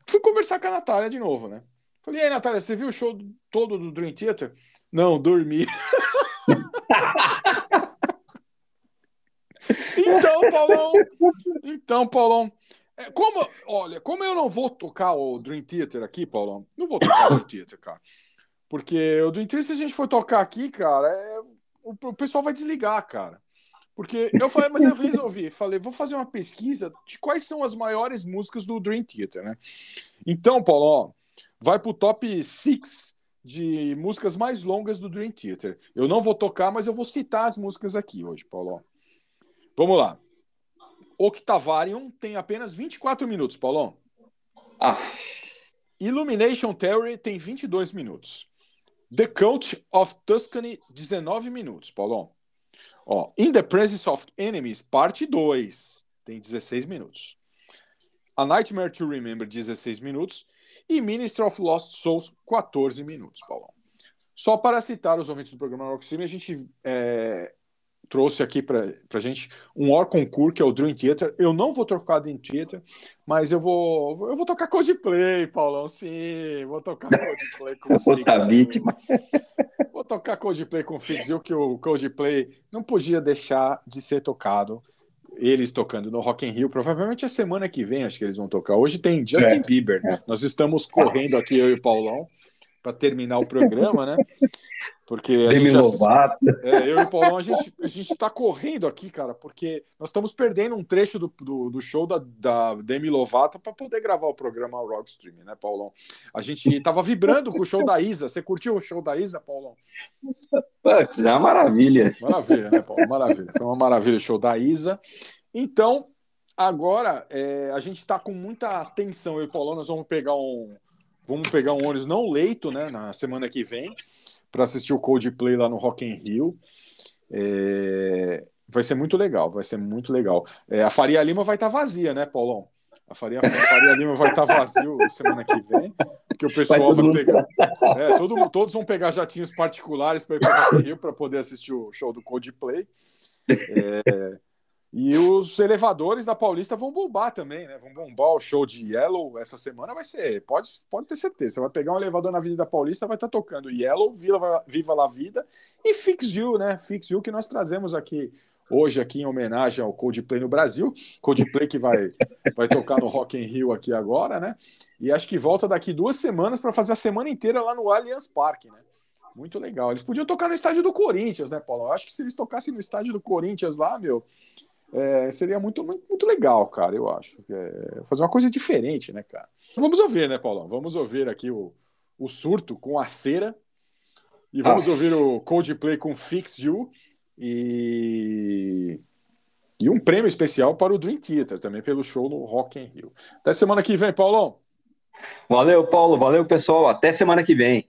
fui conversar com a Natália de novo, né? Falei, e aí, Natália, você viu o show todo do Dream Theater? Não, dormi. <laughs> então, Paulão. Então, Paulão. é, como, olha, como eu não vou tocar o Dream Theater aqui, Paulão, não vou tocar o Dream Theater, cara. Porque o Dream Theater, se a gente for tocar aqui, cara, é- o, o pessoal vai desligar, cara. Porque eu falei, mas eu resolvi, falei, vou fazer uma pesquisa de quais são as maiores músicas do Dream Theater, né? Então, Paulo, ó, vai pro top 6 de músicas mais longas do Dream Theater. Eu não vou tocar, mas eu vou citar as músicas aqui hoje, Paulo. Vamos lá. Octavarium tem apenas 24 minutos, Paulão. Ah, Illumination Theory tem 22 minutos. The Cult of Tuscany, 19 minutos, Paulão. Ó, In the Presence of Enemies, parte 2, tem 16 minutos. A Nightmare to Remember, 16 minutos. E Ministry of Lost Souls, 14 minutos, Paulão. Só para citar os ouvintes do programa Rock City, a gente é, trouxe aqui para a gente um Or Concur, que é o Dream Theater. Eu não vou tocar Dream Theater, mas eu vou, eu vou tocar Coldplay, Paulão, sim. Vou tocar Coldplay com <laughs> Fix. vítima. <laughs> Vou tocar Coldplay com Fix, viu que o Coldplay não podia deixar de ser tocado. Eles tocando no Rock in Rio, provavelmente a semana que vem acho que eles vão tocar. Hoje tem Justin É, Bieber. Nós estamos correndo aqui, eu e o Paulão, para terminar o programa, né? Porque a Demi gente Lovato. É, eu e o Paulão, a gente, a gente tá correndo aqui, cara, porque nós estamos perdendo um trecho do, do, do show da, da Demi Lovato para poder gravar o programa Rock Stream, né, Paulão? A gente tava vibrando com o show da Isa. Você curtiu o show da Isa, Paulão? Putz, é uma maravilha. Maravilha, né, Paulo? Maravilha. Foi uma maravilha o show da Isa. Então, agora é, a gente está com muita atenção. Eu e o Paulão, nós vamos pegar um. Vamos pegar um ônibus não leito, né? Na semana que vem, para assistir o Coldplay lá no Rock in Rio. É, vai ser muito legal, vai ser muito legal. É, a Faria Lima vai estar vazia, né, Paulão? A Faria, a Faria Lima vai estar vazio semana que vem, porque o pessoal vai, mundo- pegar. É, todo- todos vão pegar jatinhos particulares para ir para o Rio para poder assistir o show do Coldplay. É, e os elevadores da Paulista vão bombar também, né? Vão bombar o show de Yellow essa semana. Vai ser, pode, pode ter certeza. Você vai pegar um elevador na Avenida Paulista, vai estar tocando Yellow, Viva, Viva La Vida e Fix You, né? Fix You que nós trazemos aqui hoje aqui em homenagem ao Coldplay no Brasil. Coldplay que vai, vai tocar no Rock in Rio aqui agora, né? E acho que volta daqui duas semanas para fazer a semana inteira lá no Allianz Parque, né? Muito legal. Eles podiam tocar no estádio do Corinthians, né, Paulo? Eu acho que se eles tocassem no estádio do Corinthians lá, meu, é, seria muito, muito, muito legal, cara, eu acho. É, fazer uma coisa diferente, né, cara? Vamos ouvir, né, Paulão? Vamos ouvir aqui o, o surto com a cera. E vamos Ah. ouvir o Coldplay com Fix You. E, e um prêmio especial para o Dream Theater, também pelo show no Rock in Rio. Até semana que vem, Paulão. Valeu, Paulo. Valeu, pessoal. Até semana que vem.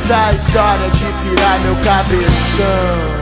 Condição Dessa história de pirar meu cabeção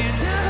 you were